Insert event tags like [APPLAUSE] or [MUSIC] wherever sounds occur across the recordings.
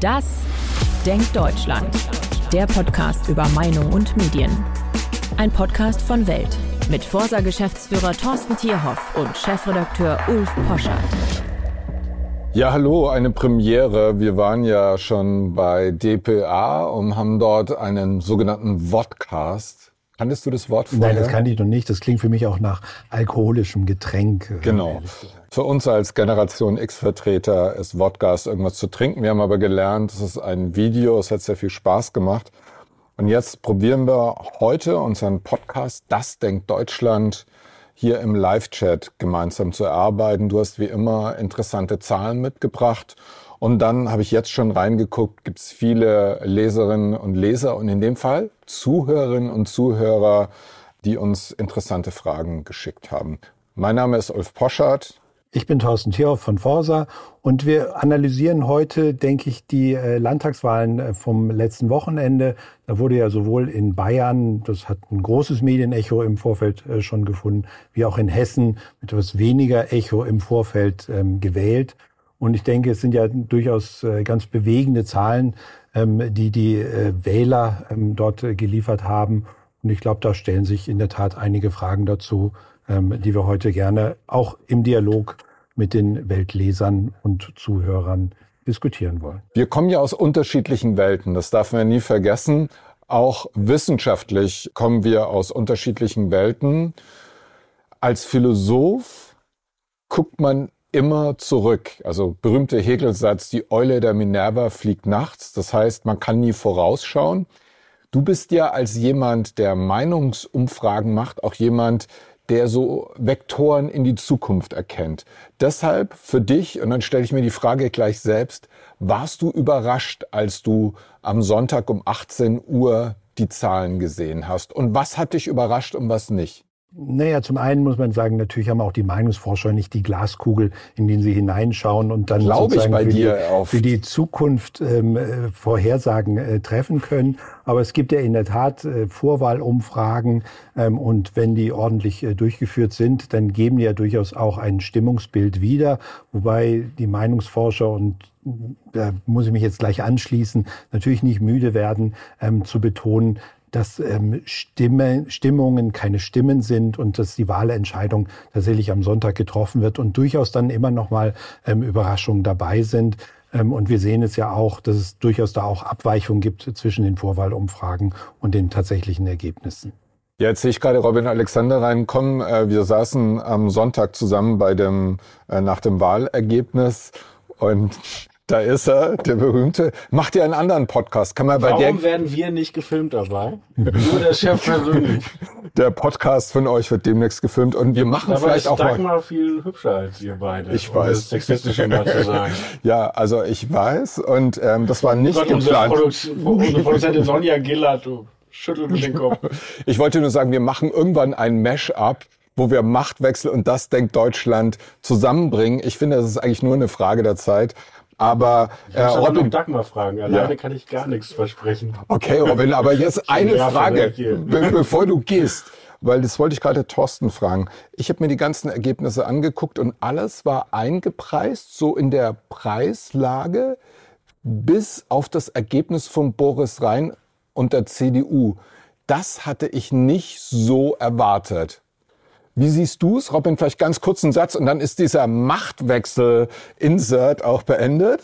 Das Denkt Deutschland. Der Podcast über Meinung und Medien. Ein Podcast von Welt mit Forsa-Geschäftsführer Thorsten Tierhoff und Chefredakteur Ulf Poschardt. Ja, hallo, eine Premiere. Wir waren ja schon bei DPA und haben dort einen sogenannten Vodcast. Kanntest du das Wort vorher? Nein, das kannte ich noch nicht. Das klingt für mich auch nach alkoholischem Getränk. Genau. Für uns als Generation X-Vertreter ist Vodcast irgendwas zu trinken. Wir haben aber gelernt, es ist ein Video, es hat sehr viel Spaß gemacht. Und jetzt probieren wir heute unseren Podcast Das denkt Deutschland hier im Live-Chat gemeinsam zu erarbeiten. Du hast wie immer interessante Zahlen mitgebracht. Und dann habe ich jetzt schon reingeguckt, gibt es viele Leserinnen und Leser und in dem Fall Zuhörerinnen und Zuhörer, die uns interessante Fragen geschickt haben. Mein Name ist Ulf Poschardt. Ich bin Thorsten Thierhoff von Forsa und wir analysieren heute, denke ich, die äh, Landtagswahlen äh, vom letzten Wochenende. Da wurde ja sowohl in Bayern, das hat ein großes Medienecho im Vorfeld äh, schon gefunden, wie auch in Hessen mit etwas weniger Echo im Vorfeld ähm, gewählt. Und ich denke, es sind ja durchaus ganz bewegende Zahlen, ähm, die die Wähler ähm, dort geliefert haben. Und ich glaube, da stellen sich in der Tat einige Fragen dazu, die wir heute gerne auch im Dialog mit den Weltlesern und Zuhörern diskutieren wollen. Wir kommen ja aus unterschiedlichen Welten, das darf man nie vergessen. Auch wissenschaftlich kommen wir aus unterschiedlichen Welten. Als Philosoph guckt man immer zurück. Also berühmter Hegelsatz, die Eule der Minerva fliegt nachts. Das heißt, man kann nie vorausschauen. Du bist ja als jemand, der Meinungsumfragen macht, auch jemand, der so Vektoren in die Zukunft erkennt. Deshalb für dich, und dann stelle ich mir die Frage gleich selbst, warst du überrascht, als du am Sonntag um 18 Uhr die Zahlen gesehen hast? Und was hat dich überrascht und was nicht? Naja, zum einen muss man sagen, natürlich haben auch die Meinungsforscher nicht die Glaskugel, in die sie hineinschauen und dann Glaube sozusagen für, die, für, die, Zukunft ähm, äh, Vorhersagen äh, treffen können. Aber es gibt ja in der Tat äh, Vorwahlumfragen ähm, und wenn die ordentlich äh, durchgeführt sind, dann geben die ja durchaus auch ein Stimmungsbild wieder, wobei die Meinungsforscher und da muss ich mich jetzt gleich anschließen, natürlich nicht müde werden, ähm, zu betonen, dass ähm, Stimme, Stimmungen keine Stimmen sind und dass die Wahlentscheidung tatsächlich am Sonntag getroffen wird und durchaus dann immer noch mal ähm, Überraschungen dabei sind. Ähm, und wir sehen es ja auch, dass es durchaus da auch Abweichungen gibt zwischen den Vorwahlumfragen und den tatsächlichen Ergebnissen. Ja, jetzt sehe ich gerade Robin Alexander reinkommen. Äh, wir saßen am Sonntag zusammen bei dem, äh, nach dem Wahlergebnis und da ist er, der berühmte. Macht ihr einen anderen Podcast? Kann man bei Warum der werden wir nicht gefilmt dabei? Nur der Chef persönlich. [LAUGHS] Der Podcast von euch wird demnächst gefilmt und wir machen Dabei vielleicht ist auch Dagmar mal. viel hübscher als ihr beide. Ich weiß. Das sexistisch immer zu sagen. [LAUGHS] Ja, also ich weiß und ähm, das war nicht Gott, geplant. Unsere, Produ unsere Produzentin Sonja Gillard, du schüttelt mit den Kopf. [LAUGHS] Ich wollte nur sagen, wir machen irgendwann ein Mash-up wo wir Machtwechsel und das denkt Deutschland zusammenbringen. Ich finde, das ist eigentlich nur eine Frage der Zeit. Aber äh, Robin, noch Dagmar fragen. Alleine ja. kann ich gar nichts versprechen. Okay, Robin, aber jetzt [LAUGHS] eine Frage, [LAUGHS] be bevor du gehst. Weil das wollte ich gerade Thorsten fragen. Ich habe mir die ganzen Ergebnisse angeguckt und alles war eingepreist, so in der Preislage, bis auf das Ergebnis von Boris Rhein und der CDU. Das hatte ich nicht so erwartet. Wie siehst du es, Robin? Vielleicht ganz kurz einen Satz und dann ist dieser Machtwechsel-Insert auch beendet.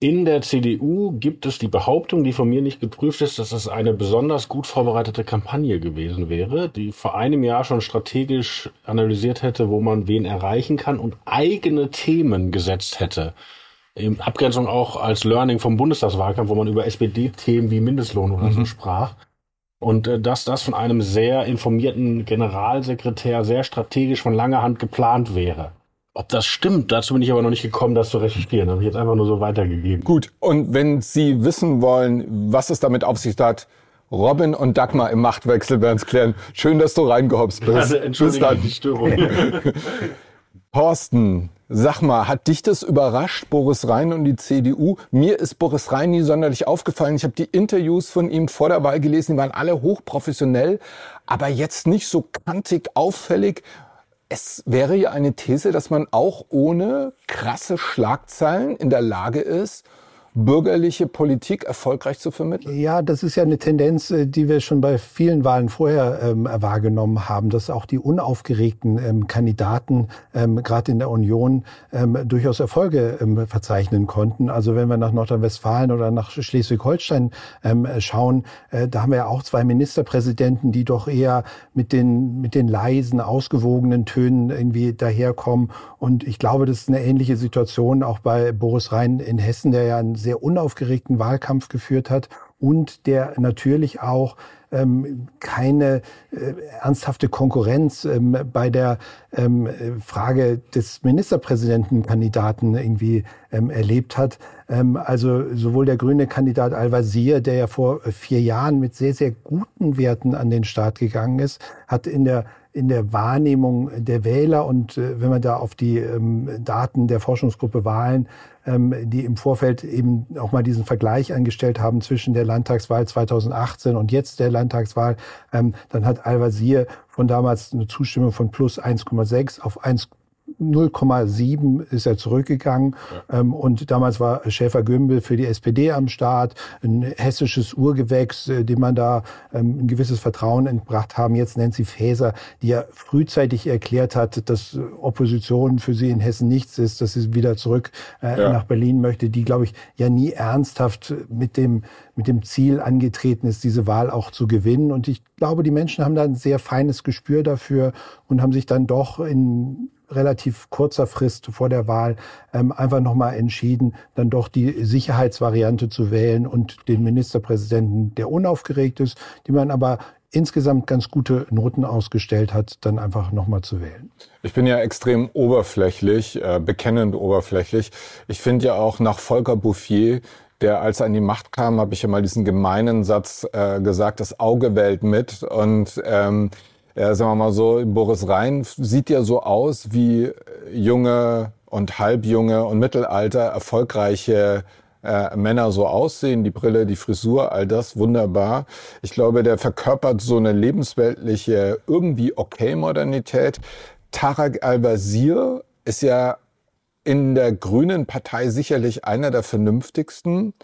In der CDU gibt es die Behauptung, die von mir nicht geprüft ist, dass es eine besonders gut vorbereitete Kampagne gewesen wäre, die vor einem Jahr schon strategisch analysiert hätte, wo man wen erreichen kann und eigene Themen gesetzt hätte. In Abgrenzung auch als Learning vom Bundestagswahlkampf, wo man über SPD-Themen wie Mindestlohn oder mhm. so sprach. Und äh, dass das von einem sehr informierten Generalsekretär sehr strategisch von langer Hand geplant wäre. Ob das stimmt, dazu bin ich aber noch nicht gekommen, das zu recherchieren. Habe ich jetzt einfach nur so weitergegeben. Gut, und wenn Sie wissen wollen, was es damit auf sich hat, Robin und Dagmar im Machtwechsel werden es klären. Schön, dass du reingehopst bist. Also, Entschuldigung, die Störung. [LAUGHS] [LAUGHS] Thorsten, sag mal, hat dich das überrascht, Boris Rhein und die CDU? Mir ist Boris Rhein nie sonderlich aufgefallen. Ich habe die Interviews von ihm vor der Wahl gelesen, die waren alle hochprofessionell, aber jetzt nicht so kantig auffällig. Es wäre ja eine These, dass man auch ohne krasse Schlagzeilen in der Lage ist, bürgerliche Politik erfolgreich zu vermitteln? Ja, das ist ja eine Tendenz, äh, die wir schon bei vielen Wahlen vorher ähm, wahrgenommen haben, dass auch die unaufgeregten ähm, Kandidaten ähm, gerade in der Union ähm, durchaus Erfolge ähm, verzeichnen konnten. Also wenn wir nach Nordrhein-Westfalen oder nach Schleswig-Holstein ähm, schauen, äh, da haben wir ja auch zwei Ministerpräsidenten, die doch eher mit den mit den leisen, ausgewogenen Tönen irgendwie daherkommen. Und ich glaube, das ist eine ähnliche Situation auch bei Boris Rhein in Hessen, der ja einen sehr unaufgeregten Wahlkampf geführt hat und der natürlich auch ähm, keine äh, ernsthafte Konkurrenz ähm, bei der ähm, Frage des Ministerpräsidentenkandidaten irgendwie ähm, erlebt hat. Ähm, also sowohl der grüne Kandidat Al-Wazir, der ja vor vier Jahren mit sehr, sehr guten Werten an den Start gegangen ist, hat in der in der Wahrnehmung der Wähler und äh, wenn man da auf die ähm, Daten der Forschungsgruppe Wahlen, die im Vorfeld eben auch mal diesen Vergleich angestellt haben zwischen der Landtagswahl 2018 und jetzt der Landtagswahl, ähm, dann hat Al-Wazir von damals eine Zustimmung von plus 1,6 auf 1 0,7 ist er zurückgegangen. Ja. Ähm, und damals war Schäfer-Gümbel für die SPD am Start, ein hessisches Urgewächs, äh, dem man da ähm, ein gewisses Vertrauen entbracht haben. Jetzt Nancy Faeser, die ja frühzeitig erklärt hat, dass Opposition für sie in Hessen nichts ist, dass sie wieder zurück äh, ja. nach Berlin möchte, die, glaube ich, ja nie ernsthaft mit dem, mit dem Ziel angetreten ist, diese Wahl auch zu gewinnen. Und ich glaube, die Menschen haben da ein sehr feines Gespür dafür und haben sich dann doch in relativ kurzer Frist vor der Wahl ähm, einfach nochmal entschieden, dann doch die Sicherheitsvariante zu wählen und den Ministerpräsidenten, der unaufgeregt ist, die man aber insgesamt ganz gute Noten ausgestellt hat, dann einfach nochmal zu wählen. Ich bin ja extrem oberflächlich, äh, bekennend oberflächlich. Ich finde ja auch nach Volker Bouffier, der als er an die Macht kam, habe ich ja mal diesen gemeinen Satz äh, gesagt, das Auge wählt mit. Und ähm, ja, sagen wir mal so, Boris Rhein sieht ja so aus wie junge und halbjunge und Mittelalter erfolgreiche äh, Männer so aussehen, die Brille, die Frisur, all das wunderbar. Ich glaube, der verkörpert so eine lebensweltliche, irgendwie okay Modernität. Tarek Al-Wazir ist ja in der Grünen Partei sicherlich einer der vernünftigsten.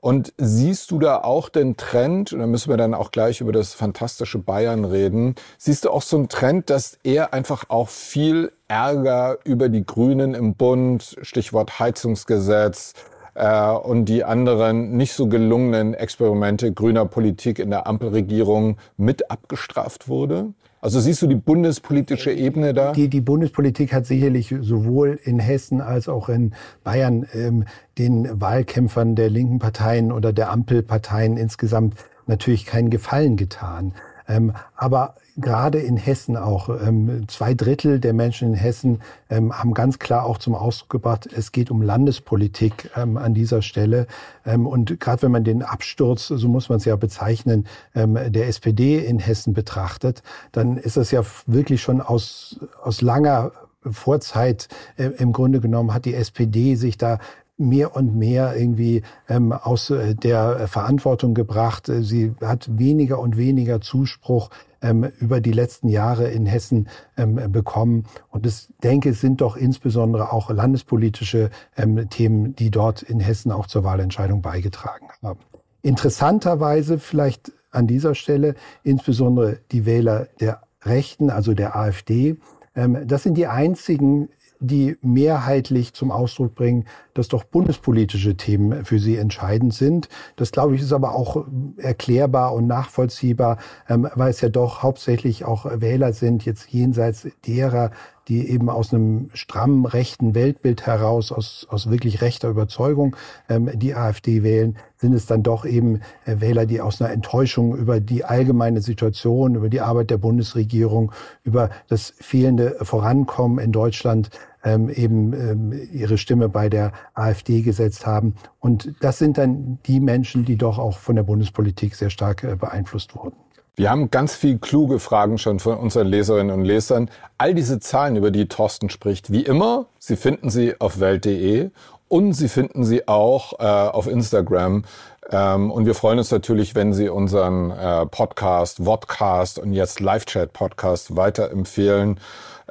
Und siehst du da auch den Trend, und da müssen wir dann auch gleich über das fantastische Bayern reden, siehst du auch so einen Trend, dass er einfach auch viel Ärger über die Grünen im Bund, Stichwort Heizungsgesetz, äh, und die anderen nicht so gelungenen Experimente grüner Politik in der Ampelregierung mit abgestraft wurde? Also siehst du die bundespolitische Ebene da? Die, die Bundespolitik hat sicherlich sowohl in Hessen als auch in Bayern ähm, den Wahlkämpfern der linken Parteien oder der Ampelparteien insgesamt natürlich keinen Gefallen getan. Ähm, aber gerade in Hessen auch, ähm, zwei Drittel der Menschen in Hessen ähm, haben ganz klar auch zum Ausdruck gebracht, es geht um Landespolitik ähm, an dieser Stelle. Ähm, und gerade wenn man den Absturz, so muss man es ja bezeichnen, ähm, der SPD in Hessen betrachtet, dann ist das ja wirklich schon aus, aus langer Vorzeit äh, im Grunde genommen hat die SPD sich da mehr und mehr irgendwie ähm, aus äh, der Verantwortung gebracht. Äh, sie hat weniger und weniger Zuspruch ähm, über die letzten Jahre in Hessen ähm, bekommen. Und ich denke, es sind doch insbesondere auch landespolitische ähm, Themen, die dort in Hessen auch zur Wahlentscheidung beigetragen haben. Interessanterweise vielleicht an dieser Stelle insbesondere die Wähler der Rechten, also der AfD. Ähm, das sind die einzigen die mehrheitlich zum Ausdruck bringen, dass doch bundespolitische Themen für sie entscheidend sind. Das, glaube ich, ist aber auch erklärbar und nachvollziehbar, ähm, weil es ja doch hauptsächlich auch Wähler sind, jetzt jenseits derer, die eben aus einem strammen rechten Weltbild heraus, aus, aus wirklich rechter Überzeugung ähm, die AfD wählen, sind es dann doch eben äh, Wähler, die aus einer Enttäuschung über die allgemeine Situation, über die Arbeit der Bundesregierung, über das fehlende Vorankommen in Deutschland ähm, eben ähm, ihre Stimme bei der AfD gesetzt haben. Und das sind dann die Menschen, die doch auch von der Bundespolitik sehr stark äh, beeinflusst wurden. Wir haben ganz viel kluge Fragen schon von unseren Leserinnen und Lesern. All diese Zahlen, über die Thorsten spricht, wie immer, Sie finden sie auf welt.de und Sie finden sie auch äh, auf Instagram. Ähm, und wir freuen uns natürlich, wenn Sie unseren äh, Podcast, Vodcast und jetzt Live-Chat-Podcast weiterempfehlen.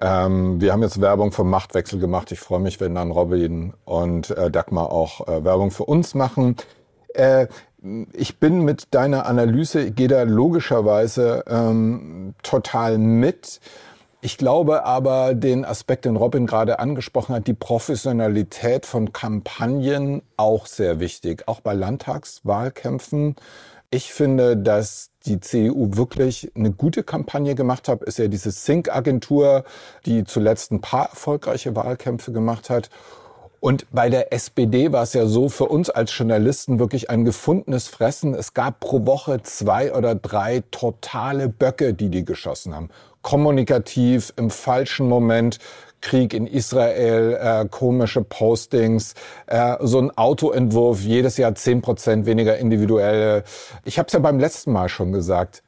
Ähm, wir haben jetzt Werbung vom Machtwechsel gemacht. Ich freue mich, wenn dann Robin und äh, Dagmar auch äh, Werbung für uns machen. Ich bin mit deiner Analyse, gehe da logischerweise ähm, total mit. Ich glaube aber, den Aspekt, den Robin gerade angesprochen hat, die Professionalität von Kampagnen auch sehr wichtig, auch bei Landtagswahlkämpfen. Ich finde, dass die CDU wirklich eine gute Kampagne gemacht hat, ist ja diese Sync-Agentur, die zuletzt ein paar erfolgreiche Wahlkämpfe gemacht hat. Und bei der SPD war es ja so für uns als Journalisten wirklich ein gefundenes Fressen. Es gab pro Woche zwei oder drei totale Böcke, die die geschossen haben. Kommunikativ, im falschen Moment, Krieg in Israel, äh, komische Postings, äh, so ein Autoentwurf, jedes Jahr zehn Prozent weniger individuelle. Ich habe es ja beim letzten Mal schon gesagt.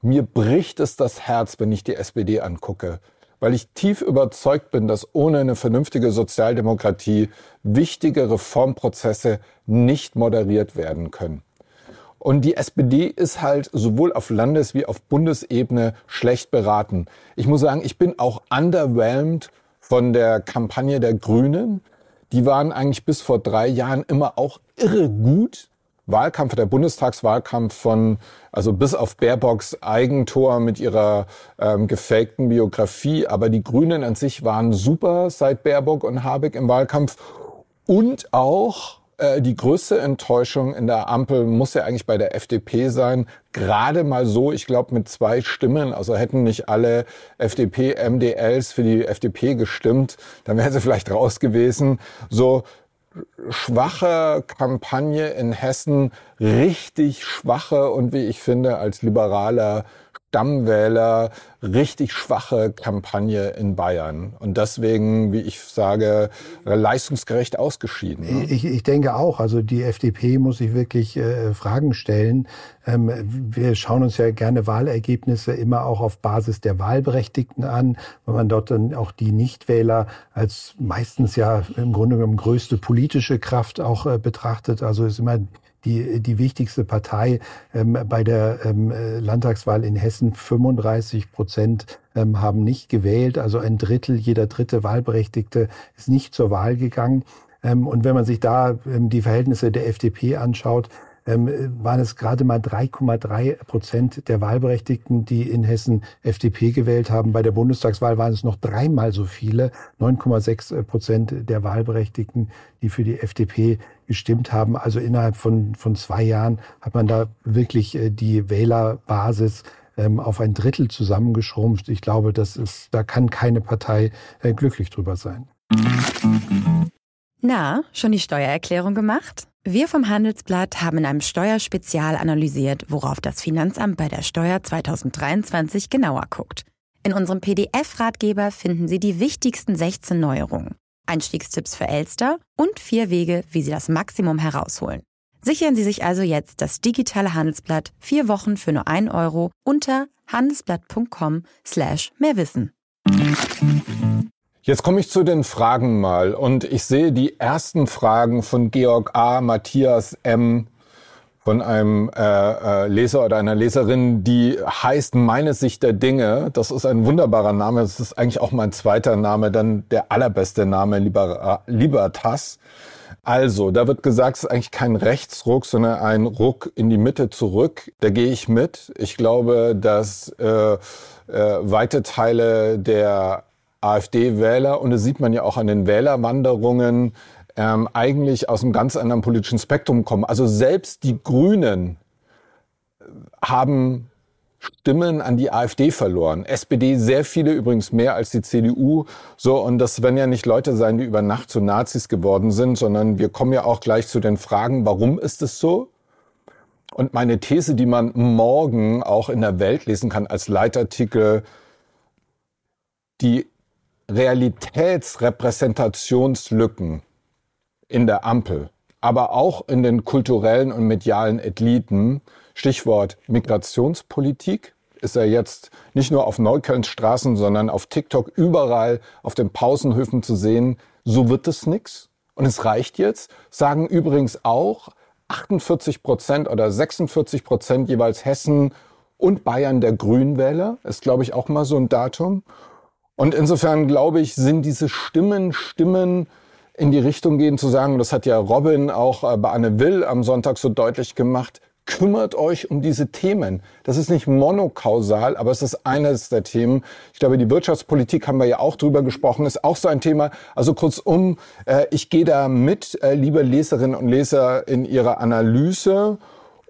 Mir bricht es das Herz, wenn ich die SPD angucke weil ich tief überzeugt bin, dass ohne eine vernünftige Sozialdemokratie wichtige Reformprozesse nicht moderiert werden können. Und die SPD ist halt sowohl auf Landes- wie auf Bundesebene schlecht beraten. Ich muss sagen, ich bin auch underwhelmed von der Kampagne der Grünen. Die waren eigentlich bis vor drei Jahren immer auch irre gut. Wahlkampf, der Bundestagswahlkampf von, also bis auf Baerbocks Eigentor mit ihrer ähm, gefakten Biografie, aber die Grünen an sich waren super seit Baerbock und Habeck im Wahlkampf und auch äh, die größte Enttäuschung in der Ampel muss ja eigentlich bei der FDP sein. Gerade mal so, ich glaube, mit zwei Stimmen. Also hätten nicht alle FDP-MDLs für die FDP gestimmt, dann wäre sie vielleicht raus gewesen. So schwache Kampagne in Hessen, richtig schwache und wie ich finde als liberaler Stammwähler richtig schwache Kampagne in Bayern. Und deswegen, wie ich sage, leistungsgerecht ausgeschieden. Ne? Ich, ich denke auch, also die FDP muss sich wirklich äh, Fragen stellen. Ähm, wir schauen uns ja gerne Wahlergebnisse immer auch auf Basis der Wahlberechtigten an, weil man dort dann auch die Nichtwähler als meistens ja im Grunde genommen größte politische Kraft auch äh, betrachtet. Also ist immer die, die wichtigste Partei ähm, bei der ähm, Landtagswahl in Hessen. 35 Prozent ähm, haben nicht gewählt, also ein Drittel, jeder dritte Wahlberechtigte ist nicht zur Wahl gegangen. Ähm, und wenn man sich da ähm, die Verhältnisse der FDP anschaut, ähm, waren es gerade mal 3,3 Prozent der Wahlberechtigten, die in Hessen FDP gewählt haben. Bei der Bundestagswahl waren es noch dreimal so viele, 9,6 Prozent der Wahlberechtigten, die für die FDP gestimmt haben. Also innerhalb von, von zwei Jahren hat man da wirklich äh, die Wählerbasis ähm, auf ein Drittel zusammengeschrumpft. Ich glaube, das ist, da kann keine Partei äh, glücklich drüber sein. Na, schon die Steuererklärung gemacht? Wir vom Handelsblatt haben in einem Steuerspezial analysiert, worauf das Finanzamt bei der Steuer 2023 genauer guckt. In unserem PDF-Ratgeber finden Sie die wichtigsten 16 Neuerungen, Einstiegstipps für Elster und vier Wege, wie Sie das Maximum herausholen. Sichern Sie sich also jetzt das digitale Handelsblatt vier Wochen für nur ein Euro unter handelsblatt.com slash mehrwissen. Jetzt komme ich zu den Fragen mal und ich sehe die ersten Fragen von Georg A., Matthias M., von einem äh, äh, Leser oder einer Leserin, die heißt Meine Sicht der Dinge. Das ist ein wunderbarer Name. Das ist eigentlich auch mein zweiter Name, dann der allerbeste Name, Liber Libertas. Also, da wird gesagt, es ist eigentlich kein Rechtsruck, sondern ein Ruck in die Mitte zurück. Da gehe ich mit. Ich glaube, dass äh, äh, weite Teile der AfD-Wähler, und das sieht man ja auch an den Wählerwanderungen, ähm, eigentlich aus einem ganz anderen politischen Spektrum kommen. Also selbst die Grünen haben Stimmen an die AfD verloren. SPD sehr viele, übrigens mehr als die CDU. So, und das werden ja nicht Leute sein, die über Nacht zu Nazis geworden sind, sondern wir kommen ja auch gleich zu den Fragen, warum ist es so? Und meine These, die man morgen auch in der Welt lesen kann als Leitartikel, die Realitätsrepräsentationslücken in der Ampel, aber auch in den kulturellen und medialen Eliten, Stichwort Migrationspolitik, ist er jetzt nicht nur auf Neuköllns Straßen, sondern auf TikTok überall auf den Pausenhöfen zu sehen. So wird es nix. Und es reicht jetzt, sagen übrigens auch 48 Prozent oder 46 Prozent jeweils Hessen und Bayern der Grünwähler, ist glaube ich auch mal so ein Datum. Und insofern glaube ich, sind diese Stimmen, Stimmen in die Richtung gehen zu sagen, das hat ja Robin auch äh, bei Anne Will am Sonntag so deutlich gemacht, kümmert euch um diese Themen. Das ist nicht monokausal, aber es ist eines der Themen. Ich glaube, die Wirtschaftspolitik haben wir ja auch drüber gesprochen, ist auch so ein Thema. Also kurzum, äh, ich gehe da mit, äh, liebe Leserinnen und Leser, in Ihrer Analyse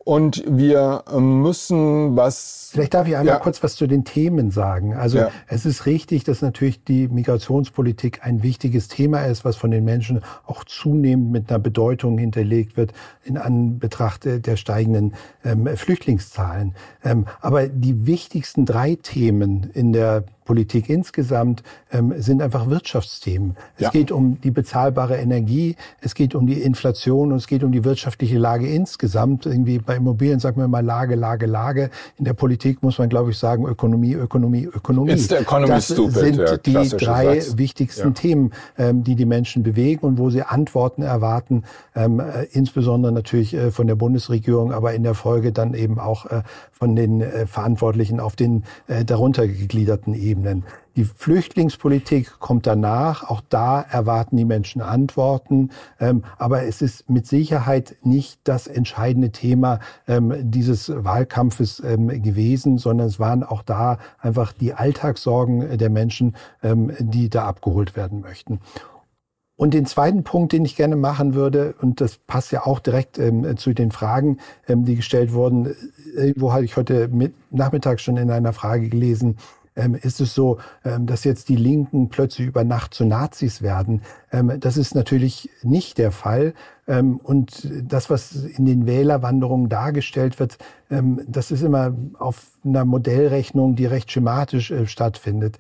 und wir müssen was. Vielleicht darf ich einmal ja. kurz was zu den Themen sagen. Also ja. es ist richtig, dass natürlich die Migrationspolitik ein wichtiges Thema ist, was von den Menschen auch zunehmend mit einer Bedeutung hinterlegt wird in Anbetracht der steigenden ähm, Flüchtlingszahlen. Ähm, aber die wichtigsten drei Themen in der Politik insgesamt ähm, sind einfach Wirtschaftsthemen. Es ja. geht um die bezahlbare Energie, es geht um die Inflation und es geht um die wirtschaftliche Lage insgesamt. Irgendwie bei Immobilien sagen wir mal Lage, Lage, Lage. In der Politik muss man, glaube ich, sagen Ökonomie, Ökonomie, Ökonomie. It's the economy das stupid, sind ja, die drei Satz. wichtigsten ja. Themen, ähm, die die Menschen bewegen und wo sie Antworten erwarten, ähm, äh, insbesondere natürlich äh, von der Bundesregierung, aber in der Folge dann eben auch äh, von den äh, Verantwortlichen auf den äh, darunter gegliederten Ebenen. Die Flüchtlingspolitik kommt danach. Auch da erwarten die Menschen Antworten. Ähm, aber es ist mit Sicherheit nicht das entscheidende Thema ähm, dieses Wahlkampfes ähm, gewesen, sondern es waren auch da einfach die Alltagssorgen der Menschen, ähm, die da abgeholt werden möchten. Und den zweiten Punkt, den ich gerne machen würde, und das passt ja auch direkt ähm, zu den Fragen, ähm, die gestellt wurden, irgendwo hatte ich heute mit, Nachmittag schon in einer Frage gelesen, ähm, ist es so, ähm, dass jetzt die Linken plötzlich über Nacht zu Nazis werden. Ähm, das ist natürlich nicht der Fall. Ähm, und das, was in den Wählerwanderungen dargestellt wird, das ist immer auf einer Modellrechnung, die recht schematisch äh, stattfindet.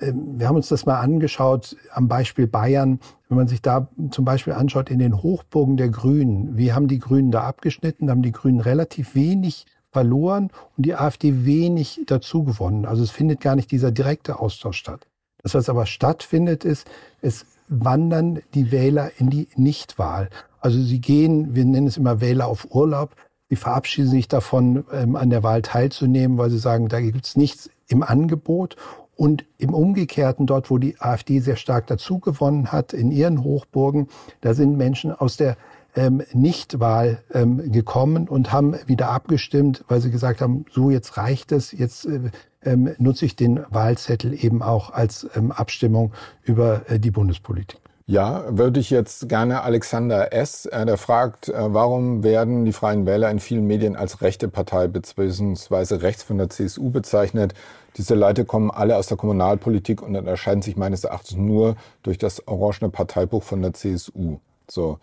Ähm, wir haben uns das mal angeschaut am Beispiel Bayern. Wenn man sich da zum Beispiel anschaut in den Hochburgen der Grünen, wie haben die Grünen da abgeschnitten? Da haben die Grünen relativ wenig verloren und die AfD wenig dazu gewonnen. Also es findet gar nicht dieser direkte Austausch statt. Das, was aber stattfindet, ist, es wandern die Wähler in die Nichtwahl. Also sie gehen, wir nennen es immer Wähler auf Urlaub, sie verabschieden sich davon, ähm, an der Wahl teilzunehmen, weil sie sagen, da gibt es nichts im Angebot. Und im Umgekehrten, dort, wo die AfD sehr stark dazu gewonnen hat, in ihren Hochburgen, da sind Menschen aus der ähm, Nichtwahl ähm, gekommen und haben wieder abgestimmt, weil sie gesagt haben, so jetzt reicht es, jetzt äh, ähm, nutze ich den Wahlzettel eben auch als ähm, Abstimmung über äh, die Bundespolitik. Ja, würde ich jetzt gerne Alexander S., äh, der fragt, äh, warum werden die Freien Wähler in vielen Medien als rechte Partei bzw. rechts von der CSU bezeichnet? Diese Leute kommen alle aus der Kommunalpolitik und unterscheiden sich meines Erachtens nur durch das orangene Parteibuch von der CSU. So.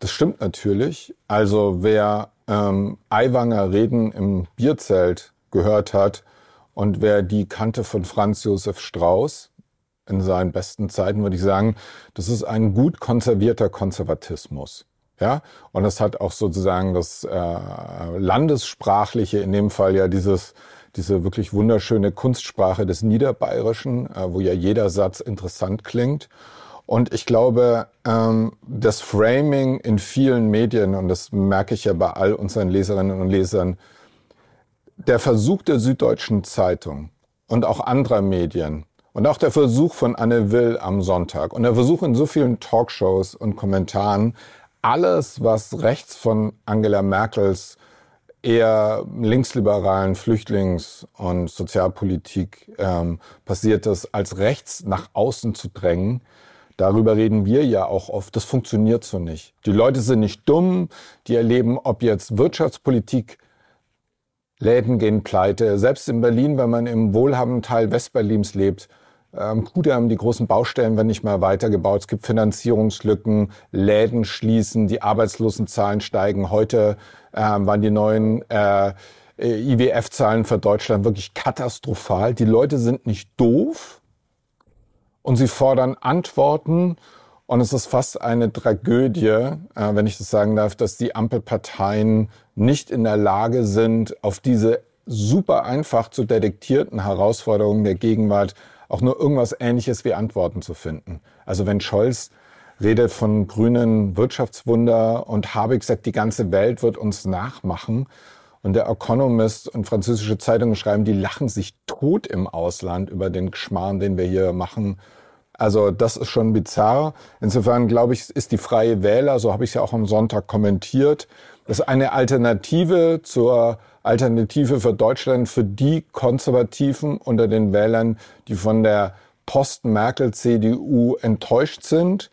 Das stimmt natürlich. Also wer ähm, Aiwanger Reden im Bierzelt gehört hat und wer die kannte von Franz Josef Strauß in seinen besten Zeiten, würde ich sagen, das ist ein gut konservierter Konservatismus. Ja, und das hat auch sozusagen das äh, landessprachliche, in dem Fall ja dieses diese wirklich wunderschöne Kunstsprache des Niederbayerischen, äh, wo ja jeder Satz interessant klingt. Und ich glaube, ähm, das Framing in vielen Medien, und das merke ich ja bei all unseren Leserinnen und Lesern, der Versuch der Süddeutschen Zeitung und auch anderer Medien und auch der Versuch von Anne Will am Sonntag und der Versuch in so vielen Talkshows und Kommentaren, alles, was rechts von Angela Merkels eher linksliberalen Flüchtlings- und Sozialpolitik ähm, passiert ist, als rechts nach außen zu drängen, Darüber reden wir ja auch oft. Das funktioniert so nicht. Die Leute sind nicht dumm. Die erleben, ob jetzt Wirtschaftspolitik, Läden gehen pleite. Selbst in Berlin, wenn man im wohlhabenden Teil Westberlins lebt, ähm, Kude haben die großen Baustellen werden nicht mehr weitergebaut. Es gibt Finanzierungslücken, Läden schließen, die Arbeitslosenzahlen steigen. Heute ähm, waren die neuen äh, IWF-Zahlen für Deutschland wirklich katastrophal. Die Leute sind nicht doof, und sie fordern Antworten. Und es ist fast eine Tragödie, äh, wenn ich das sagen darf, dass die Ampelparteien nicht in der Lage sind, auf diese super einfach zu detektierten Herausforderungen der Gegenwart auch nur irgendwas Ähnliches wie Antworten zu finden. Also wenn Scholz redet von grünen Wirtschaftswunder und Habeck sagt, die ganze Welt wird uns nachmachen und der Economist und französische Zeitungen schreiben, die lachen sich tot im Ausland über den Schmarrn, den wir hier machen. Also das ist schon bizarr. Insofern glaube ich, ist die Freie Wähler, so habe ich es ja auch am Sonntag kommentiert, das ist eine Alternative zur Alternative für Deutschland für die Konservativen unter den Wählern, die von der Post-Merkel-CDU enttäuscht sind,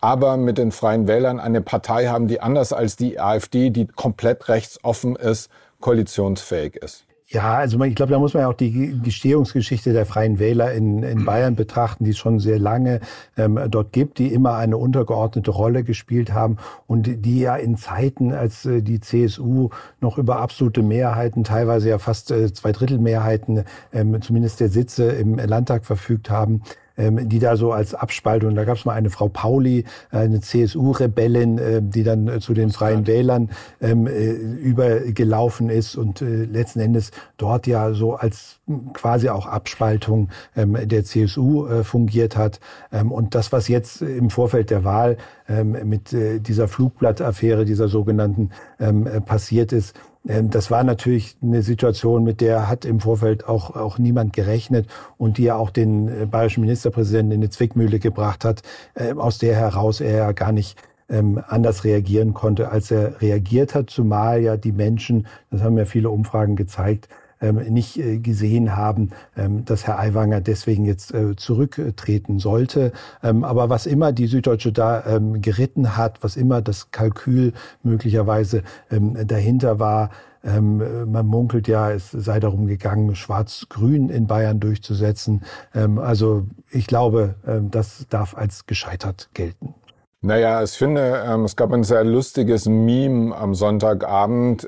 aber mit den Freien Wählern eine Partei haben, die anders als die AfD, die komplett rechtsoffen ist, koalitionsfähig ist. Ja, also ich glaube, da muss man ja auch die Gestehungsgeschichte der Freien Wähler in, in Bayern betrachten, die es schon sehr lange ähm, dort gibt, die immer eine untergeordnete Rolle gespielt haben und die ja in Zeiten, als äh, die CSU noch über absolute Mehrheiten, teilweise ja fast äh, zwei Drittel Mehrheiten, ähm, zumindest der Sitze im Landtag verfügt haben, ähm, die da so als Abspaltung, da gab es mal eine Frau Pauli, eine CSU-Rebellin, äh, die dann äh, zu den Freien Wählern ähm, äh, übergelaufen ist und äh, letzten Endes dort ja so als quasi auch Abspaltung ähm, der CSU äh, fungiert hat. Ähm, und das, was jetzt im Vorfeld der Wahl ähm, mit äh, dieser Flugblattaffäre, dieser sogenannten, ähm, äh, passiert ist, das war natürlich eine Situation, mit der hat im Vorfeld auch, auch niemand gerechnet und die ja auch den äh, bayerischen Ministerpräsidenten in die Zwickmühle gebracht hat, äh, aus der heraus er ja gar nicht ähm, anders reagieren konnte, als er reagiert hat, zumal ja die Menschen, das haben ja viele Umfragen gezeigt, ähm, nicht äh, gesehen haben, ähm, dass Herr Aiwanger deswegen jetzt äh, zurücktreten sollte. Ähm, aber was immer die Süddeutsche da geritten hat, was immer das Kalkül möglicherweise dahinter war, man munkelt ja, es sei darum gegangen, Schwarz-Grün in Bayern durchzusetzen. also ich glaube, das darf als gescheitert gelten. Naja, ich finde, es gab ein sehr lustiges Meme am Sonntagabend.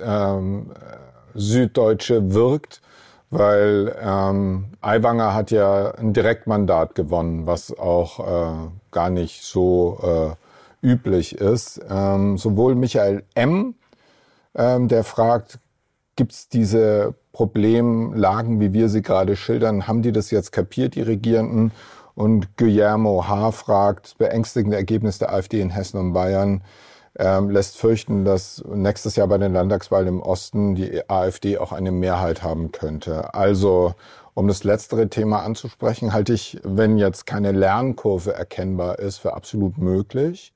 Süddeutsche wirkt, weil ähm, Aiwanger hat ja ein Direktmandat gewonnen, was auch äh, gar nicht so äh, üblich ist. Ähm, sowohl Michael M., ähm, der fragt, gibt es diese Problemlagen, wie wir sie gerade schildern, haben die das jetzt kapiert, die Regierenden? Und Guillermo H. fragt, beängstigende Ergebnis der AfD in Hessen und Bayern ähm, lässt fürchten, dass nächstes Jahr bei den Landtagswahlen im Osten die AfD auch eine Mehrheit haben könnte. Also um das letztere Thema anzusprechen, halte ich, wenn jetzt keine Lernkurve erkennbar ist, für absolut möglich.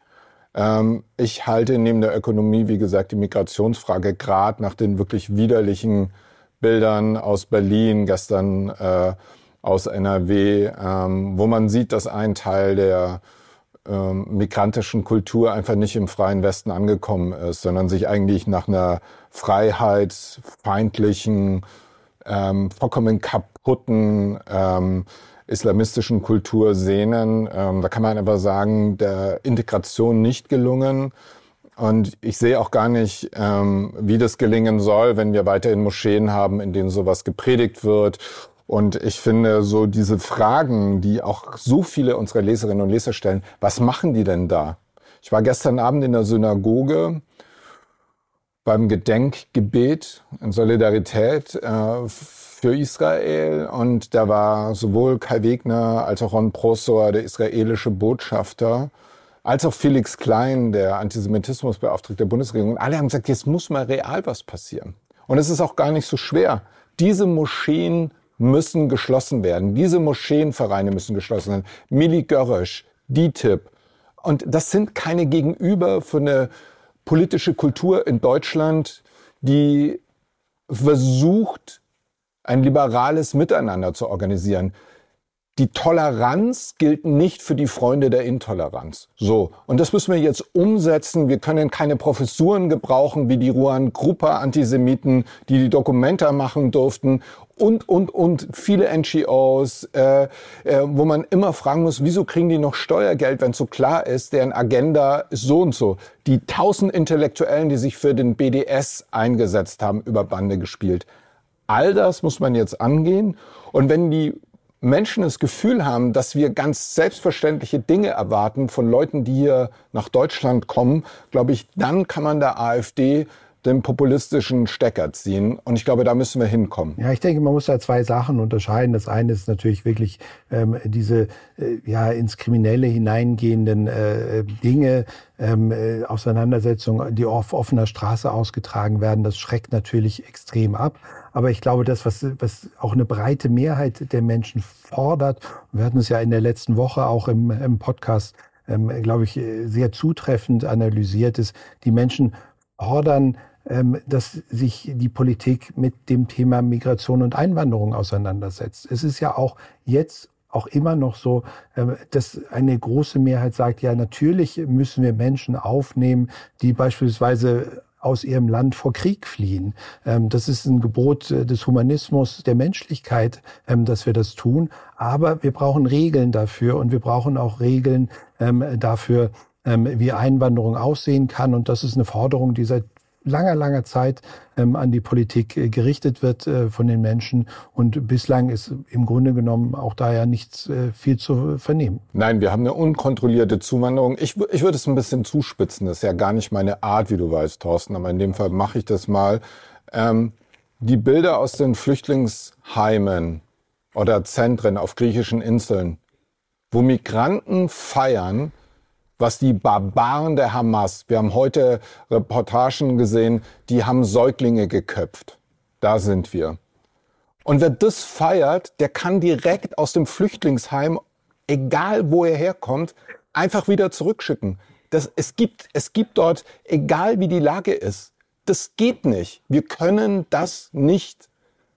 Ähm, ich halte neben der Ökonomie, wie gesagt, die Migrationsfrage gerade nach den wirklich widerlichen Bildern aus Berlin, gestern äh, aus NRW, ähm, wo man sieht, dass ein Teil der ähm, migrantischen Kultur einfach nicht im freien Westen angekommen ist, sondern sich eigentlich nach einer freiheitsfeindlichen, ähm, vollkommen kaputten ähm, islamistischen Kultur sehnen. Ähm, da kann man aber sagen, der Integration nicht gelungen. Und ich sehe auch gar nicht, ähm, wie das gelingen soll, wenn wir weiterhin Moscheen haben, in denen sowas gepredigt wird und ich finde so diese Fragen, die auch so viele unserer Leserinnen und Leser stellen, was machen die denn da? Ich war gestern Abend in der Synagoge beim Gedenkgebet in Solidarität äh, für Israel und da war sowohl Kai Wegner als auch Ron Prosor, der israelische Botschafter, als auch Felix Klein, der Antisemitismusbeauftragte der Bundesregierung. Und alle haben gesagt, jetzt muss mal real was passieren. Und es ist auch gar nicht so schwer. Diese Moscheen müssen geschlossen werden. Diese Moscheenvereine müssen geschlossen werden. Mili Görösch, DITIB. Und das sind keine Gegenüber für eine politische Kultur in Deutschland, die versucht, ein liberales Miteinander zu organisieren die Toleranz gilt nicht für die Freunde der Intoleranz. So. Und das müssen wir jetzt umsetzen. Wir können keine Professuren gebrauchen, wie die Ruan Gruppa Antisemiten, die die Dokumenta machen durften und, und, und viele NGOs, äh, äh, wo man immer fragen muss, wieso kriegen die noch Steuergeld, wenn so klar ist, deren Agenda ist so und so. Die tausend Intellektuellen, die sich für den BDS eingesetzt haben, über Bande gespielt. All das muss man jetzt angehen. Und wenn die Menschen das Gefühl haben, dass wir ganz selbstverständliche Dinge erwarten von Leuten, die hier nach Deutschland kommen, glaube ich, dann kann man der AfD den populistischen Stecker ziehen. Und ich glaube, da müssen wir hinkommen. Ja, ich denke, man muss da zwei Sachen unterscheiden. Das eine ist natürlich wirklich ähm, diese äh, ja ins Kriminelle hineingehenden äh, Dinge, ähm, äh, Auseinandersetzungen, die auf offener Straße ausgetragen werden. Das schreckt natürlich extrem ab. Aber ich glaube, das, was, was auch eine breite Mehrheit der Menschen fordert, wir hatten es ja in der letzten Woche auch im, im Podcast, ähm, glaube ich, sehr zutreffend analysiert, ist, die Menschen fordern ähm, dass sich die Politik mit dem Thema Migration und Einwanderung auseinandersetzt. Es ist ja auch jetzt auch immer noch so, ähm, dass eine große Mehrheit sagt, ja, natürlich müssen wir Menschen aufnehmen, die beispielsweise aus ihrem Land vor Krieg fliehen. Ähm, das ist ein Gebot äh, des Humanismus, der Menschlichkeit, dass wir das tun. Aber wir brauchen Regeln dafür und wir brauchen auch Regeln dafür, wie Einwanderung aussehen kann. Und das ist eine Forderung, die seit langer, langer Zeit ähm, an die Politik äh, gerichtet wird äh, von den Menschen. Und bislang ist im Grunde genommen auch daher nichts äh, viel zu vernehmen. Nein, wir haben eine unkontrollierte Zuwanderung. Ich, ich würde es ein bisschen zuspitzen. Das ist ja gar nicht meine Art, wie du weißt, Thorsten. Aber in dem Fall mache ich das mal. Ähm, die Bilder aus den Flüchtlingsheimen oder Zentren auf griechischen Inseln, wo Migranten feiern, was die Barbaren der Hamas, wir haben heute Reportagen gesehen, die haben Säuglinge geköpft. Da sind wir. Und wer das feiert, der kann direkt aus dem Flüchtlingsheim, egal wo er herkommt, einfach wieder zurückschicken. Das, es, gibt, es gibt dort, egal wie die Lage ist, das geht nicht. Wir können das nicht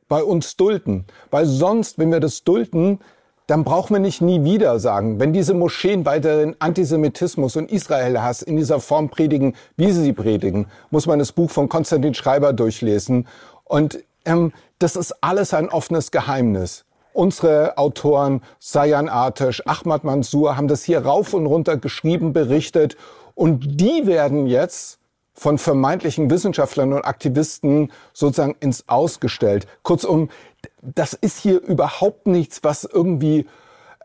bei uns dulden. Weil sonst, wenn wir das dulden, dann brauchen wir nicht nie wieder sagen, wenn diese Moscheen weiterhin Antisemitismus und Israelhass in dieser Form predigen, wie sie sie predigen, muss man das Buch von Konstantin Schreiber durchlesen. Und ähm, das ist alles ein offenes Geheimnis. Unsere Autoren, Sayan Artisch, Ahmad Mansour, haben das hier rauf und runter geschrieben, berichtet. Und die werden jetzt von vermeintlichen Wissenschaftlern und Aktivisten sozusagen ins Ausgestellt. Kurzum, das ist hier überhaupt nichts, was irgendwie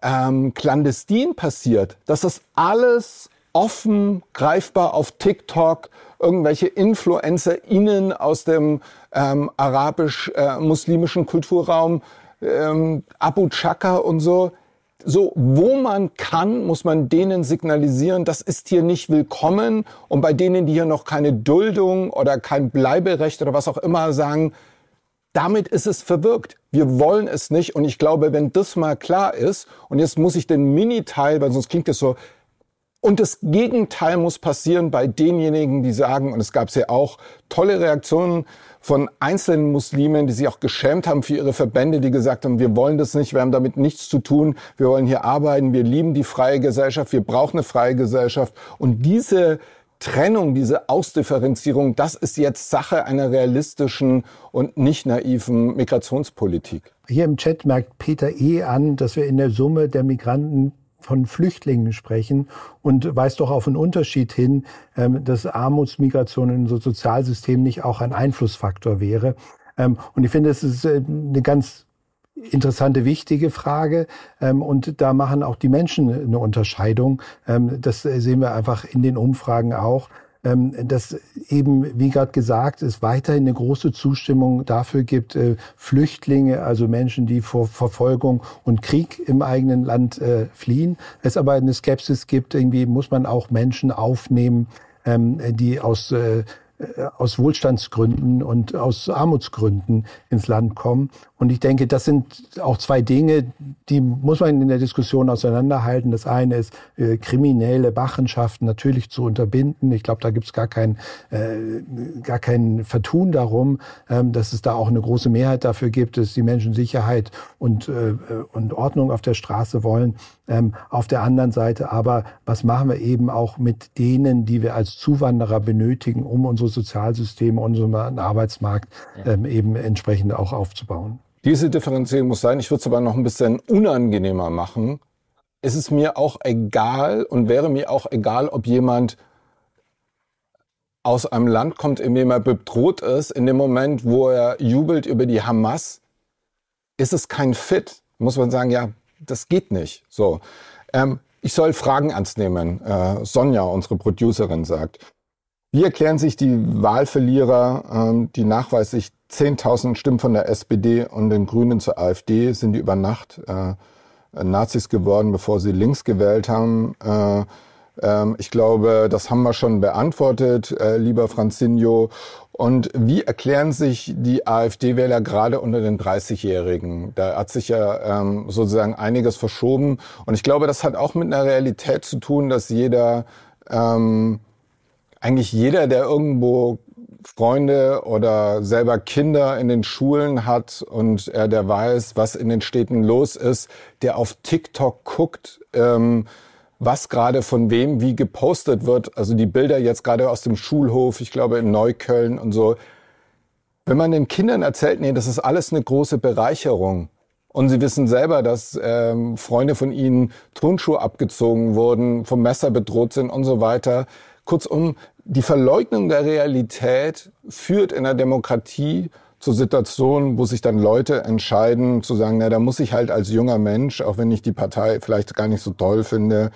ähm, clandestin passiert. Das ist alles offen greifbar auf TikTok, irgendwelche InfluencerInnen aus dem ähm, arabisch-muslimischen äh, Kulturraum, ähm, Abu Chaka und so. So, wo man kann, muss man denen signalisieren, das ist hier nicht willkommen. Und bei denen, die hier noch keine Duldung oder kein Bleiberecht oder was auch immer sagen, damit ist es verwirkt. Wir wollen es nicht. Und ich glaube, wenn das mal klar ist, und jetzt muss ich den Mini-Teil, weil sonst klingt es so, und das Gegenteil muss passieren bei denjenigen, die sagen, und es gab ja auch tolle Reaktionen von einzelnen Muslimen, die sich auch geschämt haben für ihre Verbände, die gesagt haben, wir wollen das nicht, wir haben damit nichts zu tun, wir wollen hier arbeiten, wir lieben die freie Gesellschaft, wir brauchen eine freie Gesellschaft. Und diese Trennung, diese Ausdifferenzierung, das ist jetzt Sache einer realistischen und nicht naiven Migrationspolitik. Hier im Chat merkt Peter E. an, dass wir in der Summe der Migranten von Flüchtlingen sprechen und weist doch auf einen Unterschied hin, ähm, dass Armutsmigration in so Sozialsystem nicht auch ein Einflussfaktor wäre. Ähm, und ich finde, es ist äh, eine ganz interessante, wichtige Frage. Ähm, und da machen auch die Menschen eine Unterscheidung. Ähm, das sehen wir einfach in den Umfragen auch. Ähm, dass eben, wie gerade gesagt, es weiterhin eine große Zustimmung dafür gibt, äh, Flüchtlinge, also Menschen, die vor Verfolgung und Krieg im eigenen Land äh, fliehen. Es aber eine Skepsis gibt, irgendwie muss man auch Menschen aufnehmen, die aus äh, aus Wohlstandsgründen und aus Armutsgründen ins Land kommen. Und ich denke, das sind auch zwei Dinge, die muss man in der Diskussion auseinanderhalten. Das eine ist, äh, kriminelle Machenschaften natürlich zu unterbinden. Ich glaube, da gibt es gar kein, äh, gar kein Vertun darum, ähm, dass es da auch eine große Mehrheit dafür gibt, dass die Menschen Sicherheit und, äh, und Ordnung auf der Straße wollen. Ähm, auf der anderen Seite aber, was machen wir eben auch mit denen, die wir als Zuwanderer benötigen, um unsere Sozialsysteme, unseren Arbeitsmarkt ähm, eben entsprechend auch aufzubauen? Diese Differenzierung muss sein. Ich würde es aber noch ein bisschen unangenehmer machen. Es ist mir auch egal und wäre mir auch egal, ob jemand aus einem Land kommt, in dem er bedroht ist. In dem Moment, wo er jubelt über die Hamas, ist es kein Fit. Muss man sagen, ja, das geht nicht. So. Ähm, ich soll Fragen ernst nehmen. Äh, Sonja, unsere Producerin, sagt. Wie erklären sich die Wahlverlierer, ähm, die nachweislich 10.000 Stimmen von der SPD und den Grünen zur AfD sind die über Nacht äh, Nazis geworden, bevor sie links gewählt haben? Äh, ähm, ich glaube, das haben wir schon beantwortet, äh, lieber Franzinho. Und wie erklären sich die AfD-Wähler gerade unter den 30-Jährigen? Da hat sich ja ähm, sozusagen einiges verschoben. Und ich glaube, das hat auch mit einer Realität zu tun, dass jeder, ähm, eigentlich jeder, der irgendwo Freunde oder selber Kinder in den Schulen hat und er der weiß, was in den Städten los ist, der auf TikTok guckt, ähm, was gerade von wem wie gepostet wird. Also die Bilder jetzt gerade aus dem Schulhof, ich glaube in Neukölln und so. Wenn man den Kindern erzählt, nee, das ist alles eine große Bereicherung. Und sie wissen selber, dass ähm, Freunde von ihnen Turnschuhe abgezogen wurden, vom Messer bedroht sind und so weiter. Kurzum, die Verleugnung der Realität führt in der Demokratie zu Situationen, wo sich dann Leute entscheiden zu sagen, na, da muss ich halt als junger Mensch, auch wenn ich die Partei vielleicht gar nicht so toll finde,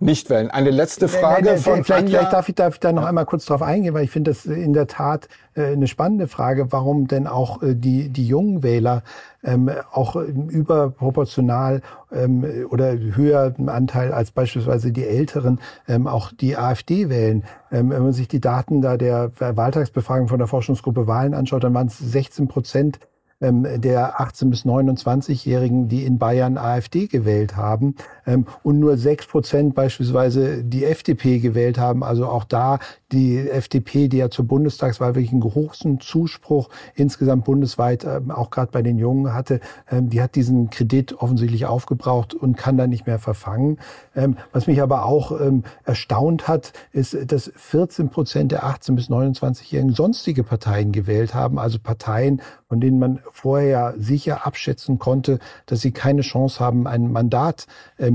nicht wählen. Eine letzte Frage nein, nein, von vielleicht, vielleicht darf ich, darf ich da noch einmal kurz drauf eingehen, weil ich finde das in der Tat äh, eine spannende Frage, warum denn auch äh, die, die jungen Wähler ähm, auch überproportional ähm, oder höher im Anteil als beispielsweise die Älteren ähm, auch die AfD wählen. Ähm, wenn man sich die Daten da der Wahltagsbefragung von der Forschungsgruppe Wahlen anschaut, dann waren es 16 Prozent ähm, der 18 bis 29-Jährigen, die in Bayern AfD gewählt haben ähm, und nur sechs Prozent beispielsweise die FDP gewählt haben. Also auch da die FDP, die ja zur Bundestagswahl wirklich einen großen Zuspruch insgesamt bundesweit ähm, auch gerade bei den Jungen hatte, ähm, die hat diesen Kredit offensichtlich aufgebraucht und kann da nicht mehr verfangen. Ähm, was mich aber auch ähm, erstaunt hat, ist, dass 14 Prozent der 18 bis 29-Jährigen sonstige Parteien gewählt haben, also Parteien, von denen man vorher sicher abschätzen konnte, dass sie keine Chance haben, ein Mandat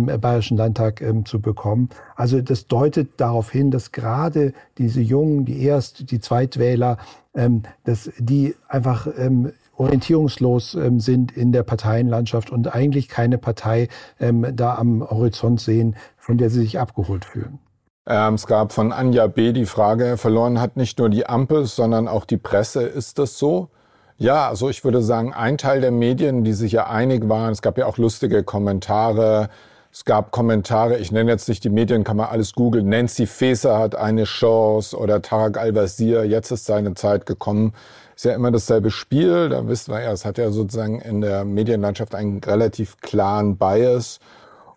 Bayerischen Landtag ähm, zu bekommen. Also das deutet darauf hin, dass gerade diese Jungen, die Erst-, die Zweitwähler, ähm, dass die einfach ähm, orientierungslos ähm, sind in der Parteienlandschaft und eigentlich keine Partei ähm, da am Horizont sehen, von der sie sich abgeholt fühlen. Ähm, es gab von Anja B. die Frage, verloren hat nicht nur die Ampel, sondern auch die Presse. Ist das so? Ja, also ich würde sagen, ein Teil der Medien, die sich ja einig waren, es gab ja auch lustige Kommentare, es gab Kommentare, ich nenne jetzt nicht die Medien, kann man alles googeln. Nancy Faeser hat eine Chance oder Tarek Al-Wazir, jetzt ist seine Zeit gekommen. Ist ja immer dasselbe Spiel, da wissen wir ja, es hat ja sozusagen in der Medienlandschaft einen relativ klaren Bias.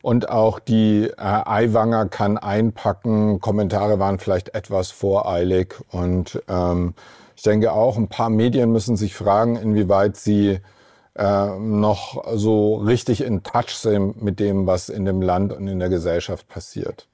Und auch die äh, Eiwanger kann einpacken. Kommentare waren vielleicht etwas voreilig und ähm, ich denke auch, ein paar Medien müssen sich fragen, inwieweit sie äh, noch so richtig in Touch sind mit dem, was in dem Land und in der Gesellschaft passiert.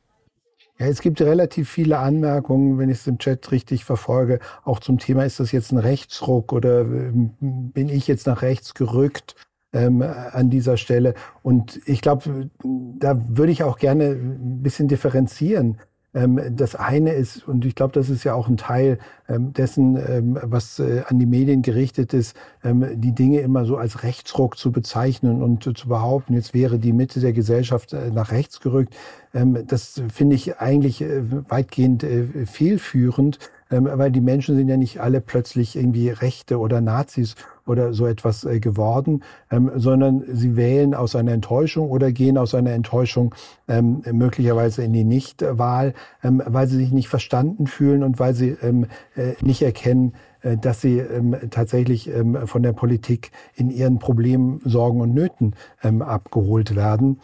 Ja, es gibt relativ viele Anmerkungen, wenn ich es im Chat richtig verfolge, auch zum Thema, ist das jetzt ein Rechtsruck oder ähm, bin ich jetzt nach rechts gerückt? Ähm, an dieser Stelle. Und ich glaube, da würde ich auch gerne ein bisschen differenzieren. Ähm, das eine ist, und ich glaube, das ist ja auch ein Teil ähm, dessen, ähm, was äh, an die Medien gerichtet ist, die Dinge immer so als Rechtsruck zu bezeichnen und zu behaupten, jetzt wäre die Mitte der Gesellschaft äh, nach rechts gerückt. Das finde ich eigentlich äh, weitgehend fehlführend, weil die Menschen sind ja nicht alle plötzlich irgendwie Rechte oder Nazis oder so etwas äh, geworden, ähm, sondern sie wählen aus einer Enttäuschung oder gehen aus einer Enttäuschung ähm, möglicherweise in die Nichtwahl, ähm, weil sie sich nicht verstanden fühlen und weil sie ähm, äh, nicht erkennen, äh, dass sie ähm, tatsächlich ähm, von der Politik in ihren Problemen, Sorgen und Nöten ähm, abgeholt werden.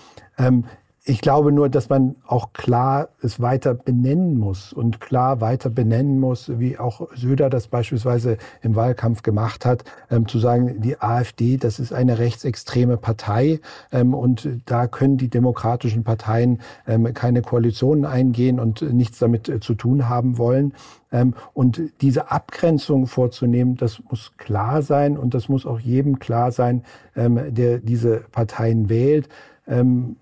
Ich glaube nur, dass man auch klar es weiter benennen muss und klar weiter benennen muss, wie auch Söder das beispielsweise im Wahlkampf gemacht hat, ähm, zu sagen, die AfD, das ist eine rechtsextreme Partei ähm, und da können die demokratischen Parteien ähm, keine Koalitionen eingehen und nichts damit äh, zu tun haben wollen. Ähm, und diese Abgrenzung vorzunehmen, das muss klar sein und das muss auch jedem klar sein, ähm, der diese Parteien wählt. Ähm,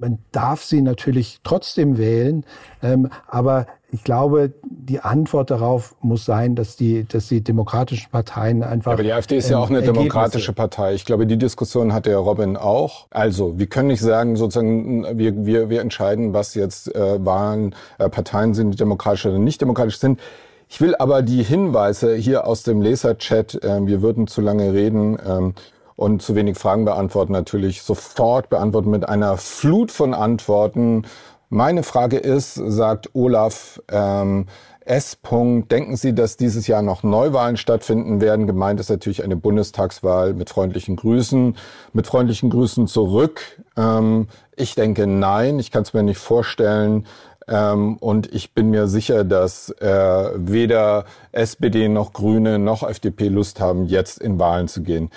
man darf sie natürlich trotzdem wählen, ähm, aber ich glaube, die Antwort darauf muss sein, dass die, dass die demokratischen Parteien einfach. Aber die AfD ist ja auch eine ähm, Ergebnisse. demokratische Partei. Ich glaube, die Diskussion hatte ja Robin auch. Also, wir können nicht sagen, sozusagen, wir, wir, wir entscheiden, was jetzt äh, Wahlen, äh, Parteien sind, die demokratisch oder nicht demokratisch sind. Ich will aber die Hinweise hier aus dem Leserchat, äh, wir würden zu lange reden, ähm, und zu wenig Fragen beantworten, natürlich sofort beantworten mit einer Flut von Antworten. Meine Frage ist, sagt Olaf ähm, S. denken Sie, dass dieses Jahr noch Neuwahlen stattfinden werden? Gemeint ist natürlich eine Bundestagswahl mit freundlichen Grüßen. Mit freundlichen Grüßen zurück. Ähm, ich denke nein, ich kann es mir nicht vorstellen. Ähm, und ich bin mir sicher, dass äh, weder SPD noch Grüne noch FDP Lust haben, jetzt in Wahlen zu gehen.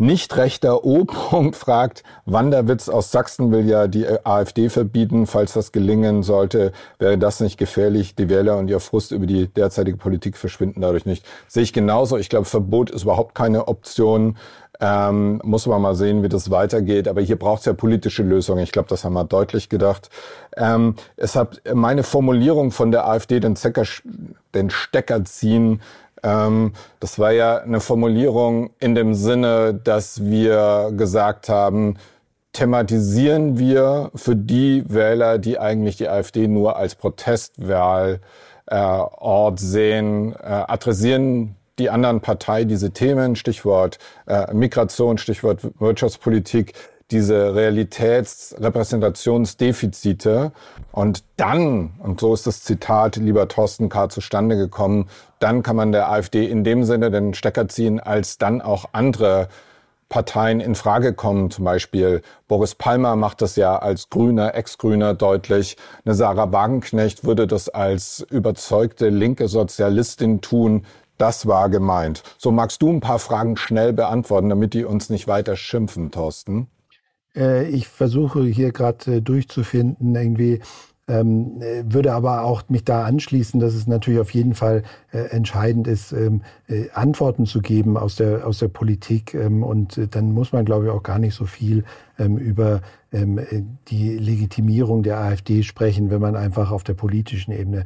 Nicht rechter O. -Punkt fragt, Wanderwitz aus Sachsen will ja die AfD verbieten. Falls das gelingen sollte, wäre das nicht gefährlich. Die Wähler und ihr Frust über die derzeitige Politik verschwinden dadurch nicht. Sehe ich genauso. Ich glaube, Verbot ist überhaupt keine Option. Ähm, muss man mal sehen, wie das weitergeht. Aber hier braucht es ja politische Lösungen. Ich glaube, das haben wir deutlich gedacht. Ähm, es hat meine Formulierung von der AfD den, Zecker, den Stecker ziehen ähm, das war ja eine Formulierung in dem Sinne, dass wir gesagt haben, thematisieren wir für die Wähler, die eigentlich die AfD nur als Protestwahlort äh, sehen, äh, adressieren die anderen Partei diese Themen, Stichwort äh, Migration, Stichwort Wirtschaftspolitik, diese Realitätsrepräsentationsdefizite. Und dann, und so ist das Zitat lieber Thorsten K. zustande gekommen, dann kann man der AfD in dem Sinne den Stecker ziehen, als dann auch andere Parteien in Frage kommen. Zum Beispiel Boris Palmer macht das ja als Grüner, Ex-Grüner deutlich. Eine Sarah Wagenknecht würde das als überzeugte linke Sozialistin tun. Das war gemeint. So magst du ein paar Fragen schnell beantworten, damit die uns nicht weiter schimpfen, Thorsten. Äh, ich versuche hier gerade äh, durchzufinden, irgendwie ähm, äh, würde aber auch mich da anschließen, dass es natürlich auf jeden Fall entscheidend ist, ähm, äh, Antworten zu geben aus der, aus der Politik. Ähm, und äh, dann muss man, glaube ich, auch gar nicht so viel ähm, über äh, die Legitimierung der AfD sprechen, wenn man einfach auf der politischen Ebene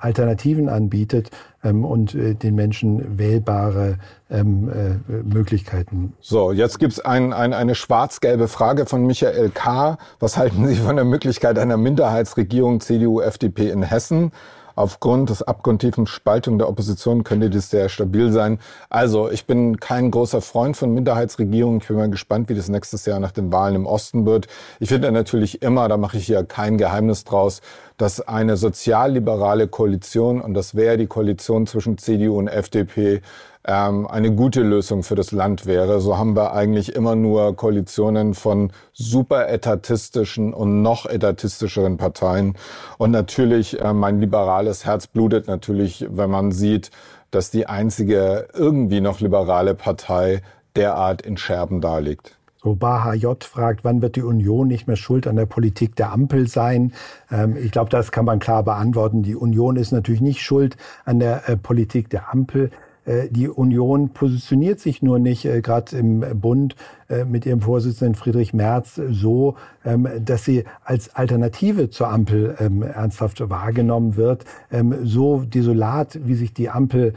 Alternativen anbietet und äh, den Menschen wählbare äh, Möglichkeiten. So, jetzt gibt's ein, ein, eine schwarz-gelbe Frage von Michael K. Was halten Sie von der Möglichkeit einer Minderheitsregierung CDU-FDP in Hessen? Aufgrund des abgrundtiefen Spaltung der Opposition könnte das sehr stabil sein. Also ich bin kein großer Freund von Minderheitsregierungen. Ich bin mal gespannt, wie das nächstes Jahr nach den Wahlen im Osten wird. Ich finde natürlich immer, da mache ich hier kein Geheimnis draus, dass eine sozialliberale Koalition, und das wäre die Koalition zwischen CDU und FDP, ähm, eine gute Lösung für das Land wäre. So haben wir eigentlich immer nur Koalitionen von super etatistischen und noch etatistischeren Parteien. Und natürlich, äh, mein liberales Herz blutet natürlich, wenn man sieht, dass die einzige irgendwie noch liberale Partei derart in Scherben darliegt. So Baha J fragt, wann wird die Union nicht mehr schuld an der Politik der Ampel sein? Ähm, ich glaube, das kann man klar beantworten. Die Union ist natürlich nicht schuld an der äh, Politik der Ampel. Äh, die Union positioniert sich nur nicht, äh, gerade im Bund äh, mit ihrem Vorsitzenden Friedrich Merz, so, ähm, dass sie als Alternative zur Ampel ähm, ernsthaft wahrgenommen wird. Ähm, so desolat, wie sich die Ampel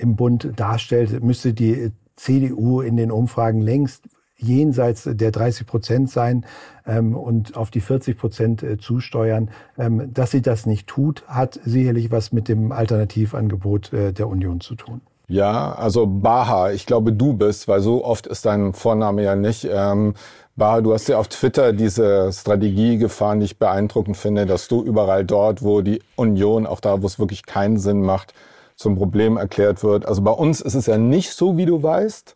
im Bund darstellt, müsste die CDU in den Umfragen längst jenseits der 30 Prozent sein ähm, und auf die 40 Prozent äh, zusteuern. Ähm, dass sie das nicht tut, hat sicherlich was mit dem Alternativangebot äh, der Union zu tun. Ja, also Baha, ich glaube, du bist, weil so oft ist dein Vorname ja nicht. Ähm, Baha, du hast ja auf Twitter diese Strategie gefahren, die ich beeindruckend finde, dass du überall dort, wo die Union, auch da, wo es wirklich keinen Sinn macht, zum Problem erklärt wird. Also bei uns ist es ja nicht so, wie du weißt.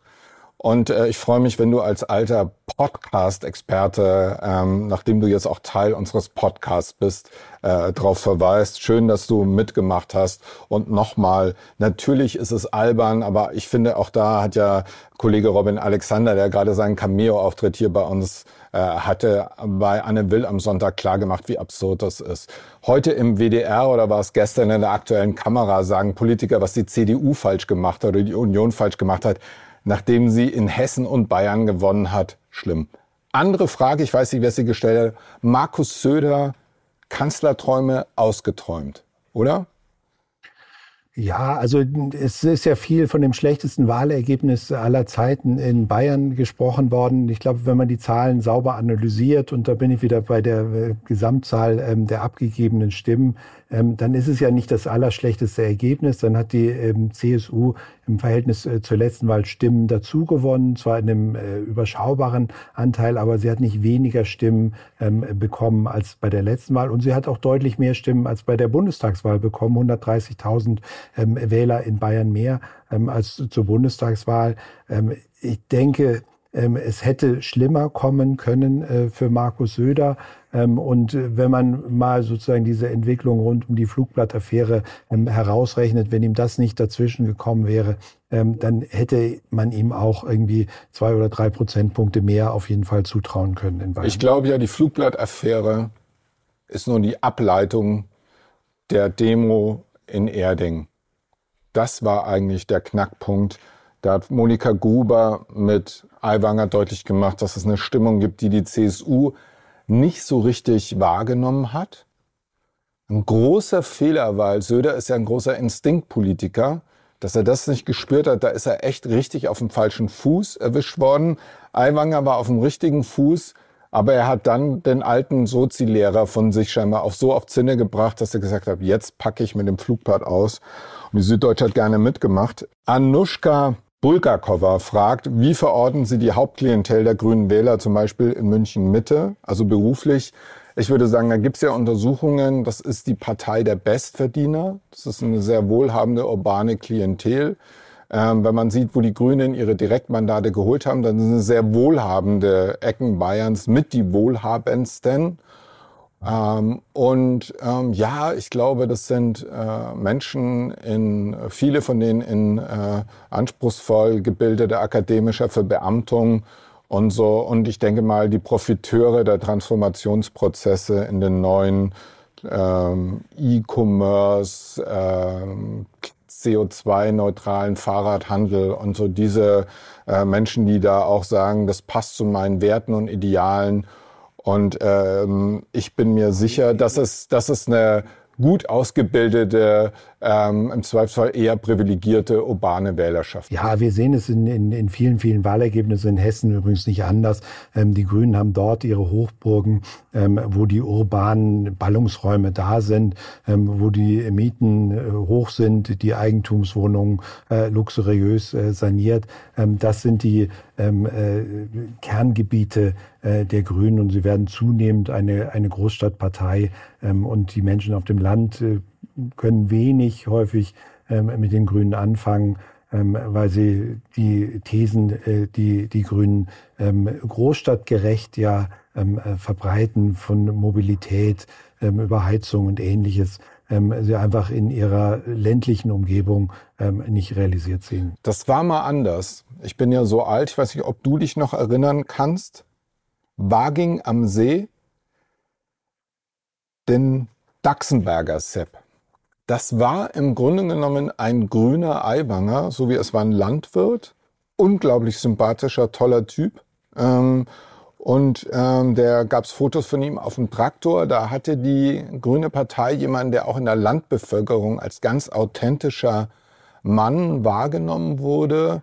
Und äh, ich freue mich, wenn du als alter Podcast-Experte, ähm, nachdem du jetzt auch Teil unseres Podcasts bist, äh, darauf verweist. Schön, dass du mitgemacht hast. Und nochmal, natürlich ist es albern, aber ich finde, auch da hat ja Kollege Robin Alexander, der gerade seinen Cameo-Auftritt hier bei uns äh, hatte, bei Anne Will am Sonntag klargemacht, wie absurd das ist. Heute im WDR oder war es gestern in der aktuellen Kamera sagen Politiker, was die CDU falsch gemacht hat oder die Union falsch gemacht hat nachdem sie in Hessen und Bayern gewonnen hat. Schlimm. Andere Frage, ich weiß nicht, wer sie gestellt hat. Markus Söder, Kanzlerträume ausgeträumt, oder? Ja, also es ist ja viel von dem schlechtesten Wahlergebnis aller Zeiten in Bayern gesprochen worden. Ich glaube, wenn man die Zahlen sauber analysiert, und da bin ich wieder bei der äh, Gesamtzahl ähm, der abgegebenen Stimmen, ähm, dann ist es ja nicht das allerschlechteste Ergebnis. Dann hat die ähm, CSU im Verhältnis äh, zur letzten Wahl Stimmen dazu gewonnen, zwar in einem äh, überschaubaren Anteil, aber sie hat nicht weniger Stimmen ähm, bekommen als bei der letzten Wahl. Und sie hat auch deutlich mehr Stimmen als bei der Bundestagswahl bekommen, 130.000 ähm, Wähler in Bayern mehr ähm, als zur Bundestagswahl. Ähm, ich denke, es hätte schlimmer kommen können äh, für Markus Söder. Ähm, und äh, wenn man mal sozusagen diese Entwicklung rund um die Flugblattaffäre ähm, herausrechnet, wenn ihm das nicht dazwischen gekommen wäre, dann hätte man ihm auch irgendwie zwei oder drei Prozentpunkte mehr auf jeden Fall zutrauen können. Ich glaube ja, die Flugblattaffäre ist nur die Ableitung der Demo in Erding. Das war eigentlich der Knackpunkt. Da hat Monika Gruber mit Aiwanger deutlich gemacht, dass es eine Stimmung gibt, die die CSU nicht so richtig wahrgenommen hat. Ein großer Fehler, weil Söder ist ja ein großer Instinktpolitiker, dass er das nicht gespürt hat, da ist er echt richtig auf dem falschen Fuß erwischt worden. Aiwanger war auf dem richtigen Fuß, aber er hat dann den alten Sozi-Lehrer von sich scheinbar auf so auf Zinne gebracht, dass er gesagt hat, jetzt packe ich mit dem Flugblatt aus. Und die Süddeutsche hat gerne mitgemacht. Anushka Bulgakova fragt, wie verorten Sie die Hauptklientel der Grünen Wähler zum Beispiel in München Mitte, also beruflich? Ich würde sagen, da gibt es ja Untersuchungen, das ist die Partei der Bestverdiener. Das ist eine sehr wohlhabende urbane Klientel. Ähm, wenn man sieht, wo die Grünen ihre Direktmandate geholt haben, dann sind es sehr wohlhabende Ecken Bayerns mit die wohlhabendsten. Ähm, und ähm, ja, ich glaube, das sind äh, Menschen in viele von denen in äh, anspruchsvoll gebildeter akademischer Verbeamtung und so. Und ich denke mal, die Profiteure der Transformationsprozesse in den neuen ähm, E-Commerce, ähm, CO2-neutralen Fahrradhandel und so diese äh, Menschen, die da auch sagen, das passt zu meinen Werten und Idealen und ähm, ich bin mir sicher, dass es, dass es eine gut ausgebildete, ähm, im Zweifelsfall eher privilegierte urbane Wählerschaft. Ja, wir sehen es in, in, in vielen, vielen Wahlergebnissen in Hessen übrigens nicht anders. Ähm, die Grünen haben dort ihre Hochburgen, ähm, wo die urbanen Ballungsräume da sind, ähm, wo die Mieten äh, hoch sind, die Eigentumswohnungen äh, luxuriös äh, saniert. Ähm, das sind die ähm, äh, Kerngebiete äh, der Grünen und sie werden zunehmend eine, eine Großstadtpartei ähm, und die Menschen auf dem Land äh, können wenig häufig ähm, mit den Grünen anfangen, ähm, weil sie die Thesen, äh, die die Grünen großstadtgerecht ja verbreiten von Mobilität, Überheizung und ähnliches, sie einfach in ihrer ländlichen Umgebung nicht realisiert sehen. Das war mal anders. Ich bin ja so alt, ich weiß nicht, ob du dich noch erinnern kannst. Waging am See, den Daxenberger Sepp. Das war im Grunde genommen ein grüner Eiwanger, so wie es war ein Landwirt. Unglaublich sympathischer, toller Typ. Ähm, und ähm, der gab es Fotos von ihm auf dem Traktor. Da hatte die Grüne Partei jemanden, der auch in der Landbevölkerung als ganz authentischer Mann wahrgenommen wurde.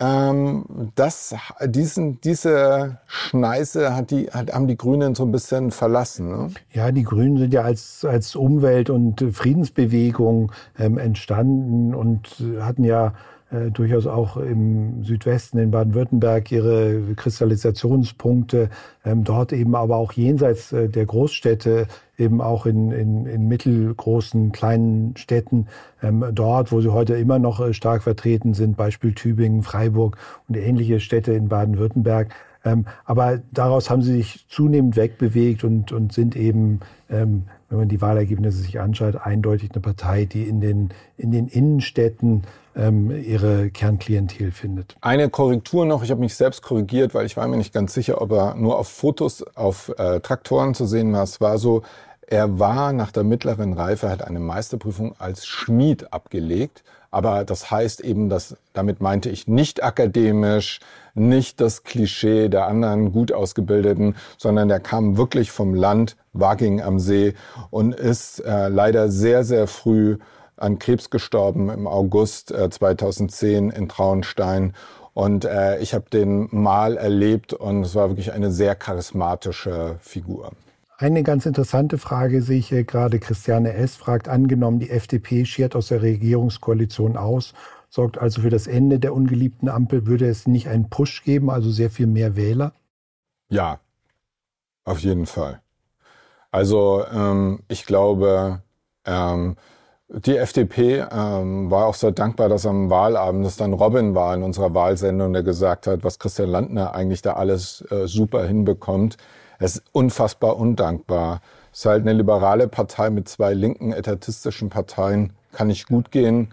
Ähm, das, diesen, diese Schneise hat die, hat, haben die Grünen so ein bisschen verlassen. Ne? Ja, die Grünen sind ja als, als Umwelt- und Friedensbewegung ähm, entstanden und hatten ja äh, durchaus auch im Südwesten in Baden-Württemberg ihre Kristallisationspunkte, ähm, dort eben aber auch jenseits äh, der Großstädte, eben auch in, in, in mittelgroßen, kleinen Städten, ähm, dort, wo sie heute immer noch äh, stark vertreten sind, Beispiel Tübingen, Freiburg und ähnliche Städte in Baden-Württemberg. Ähm, aber daraus haben sie sich zunehmend wegbewegt und, und sind eben ähm, wenn man die Wahlergebnisse sich anschaut, eindeutig eine Partei, die in den, in den Innenstädten ähm, ihre Kernklientel findet. Eine Korrektur noch, ich habe mich selbst korrigiert, weil ich war mir nicht ganz sicher, ob er nur auf Fotos auf äh, Traktoren zu sehen war. Es war so, Er war nach der mittleren Reife, hat eine Meisterprüfung als Schmied abgelegt. Aber das heißt eben, dass damit meinte ich nicht akademisch, nicht das Klischee der anderen gut ausgebildeten, sondern der kam wirklich vom Land Waging am See und ist äh, leider sehr, sehr früh an Krebs gestorben im August äh, 2010 in Traunstein. Und äh, ich habe den mal erlebt und es war wirklich eine sehr charismatische Figur. Eine ganz interessante Frage sehe ich hier gerade. Christiane S. fragt, angenommen, die FDP schert aus der Regierungskoalition aus, sorgt also für das Ende der ungeliebten Ampel, würde es nicht einen Push geben, also sehr viel mehr Wähler? Ja, auf jeden Fall. Also ähm, ich glaube, ähm, die FDP ähm, war auch sehr dankbar, dass am Wahlabend es dann Robin war in unserer Wahlsendung, der gesagt hat, was Christian Landner eigentlich da alles äh, super hinbekommt. Es ist unfassbar undankbar. Es ist halt eine liberale Partei mit zwei linken etatistischen Parteien. Kann nicht gut gehen.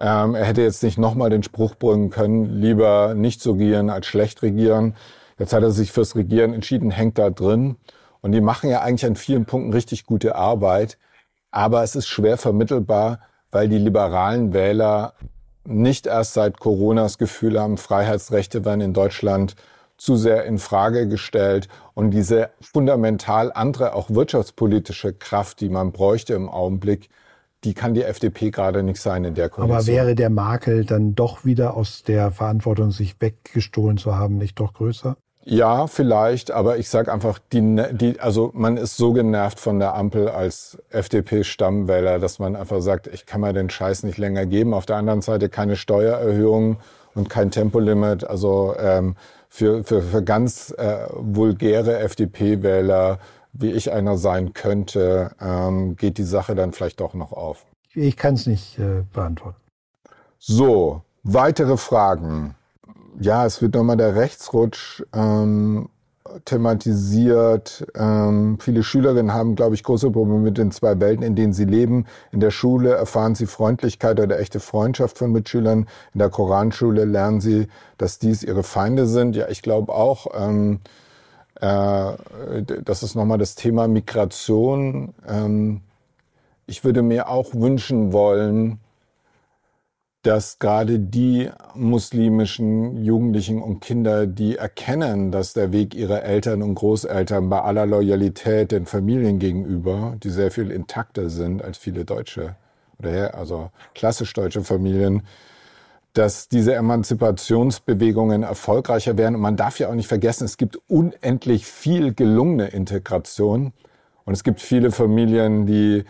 Ähm, er hätte jetzt nicht nochmal den Spruch bringen können, lieber nicht so regieren als schlecht regieren. Jetzt hat er sich fürs Regieren entschieden, hängt da drin. Und die machen ja eigentlich an vielen Punkten richtig gute Arbeit. Aber es ist schwer vermittelbar, weil die liberalen Wähler nicht erst seit Corona das Gefühl haben, Freiheitsrechte werden in Deutschland zu sehr in Frage gestellt und diese fundamental andere, auch wirtschaftspolitische Kraft, die man bräuchte im Augenblick, die kann die FDP gerade nicht sein in der Koalition. Aber wäre der Makel dann doch wieder aus der Verantwortung, sich weggestohlen zu haben, nicht doch größer? Ja, vielleicht, aber ich sag einfach, die, die, also man ist so genervt von der Ampel als FDP-Stammwähler, dass man einfach sagt, ich kann mir den Scheiß nicht länger geben. Auf der anderen Seite keine Steuererhöhung und kein Tempolimit. Also ähm, für, für, für ganz äh, vulgäre FDP-Wähler, wie ich einer sein könnte, ähm, geht die Sache dann vielleicht doch noch auf. Ich kann es nicht äh, beantworten. So, weitere Fragen. Ja, es wird nochmal der Rechtsrutsch ähm, thematisiert. Ähm, viele Schülerinnen haben, glaube ich, große Probleme mit den zwei Welten, in denen sie leben. In der Schule erfahren sie Freundlichkeit oder echte Freundschaft von Mitschülern. In der Koranschule lernen sie, dass dies ihre Feinde sind. Ja, ich glaube auch, ähm, äh, das ist nochmal das Thema Migration. Ähm, ich würde mir auch wünschen wollen, dass gerade die muslimischen Jugendlichen und Kinder, die erkennen, dass der Weg ihrer Eltern und Großeltern bei aller Loyalität den Familien gegenüber, die sehr viel intakter sind als viele deutsche oder also klassisch deutsche Familien, dass diese Emanzipationsbewegungen erfolgreicher werden. Und man darf ja auch nicht vergessen, es gibt unendlich viel gelungene Integration. Und es gibt viele Familien, die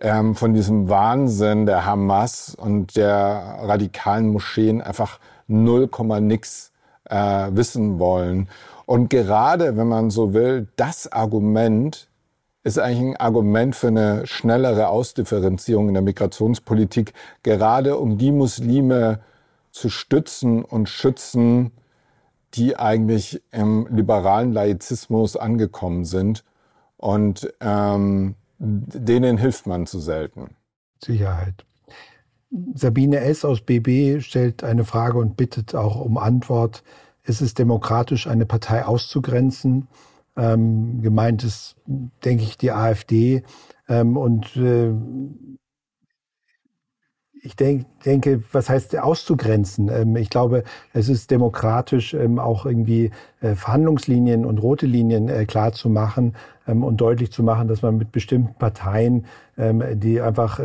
ähm, von diesem Wahnsinn der Hamas und der radikalen Moscheen einfach 0, nix äh, wissen wollen. Und gerade, wenn man so will, das Argument ist eigentlich ein Argument für eine schnellere Ausdifferenzierung in der Migrationspolitik, gerade um die Muslime zu stützen und schützen, die eigentlich im liberalen Laizismus angekommen sind. Und ähm, denen hilft man zu selten. Sicherheit. Sabine S. aus BB stellt eine Frage und bittet auch um Antwort. Ist es demokratisch, eine Partei auszugrenzen? Ähm, gemeint ist, denke ich, die AfD. Ähm, und äh, ich denk, denke, was heißt auszugrenzen? Ähm, ich glaube, es ist demokratisch, ähm, auch irgendwie äh, Verhandlungslinien und rote Linien äh, klar zu machen und deutlich zu machen, dass man mit bestimmten Parteien, die einfach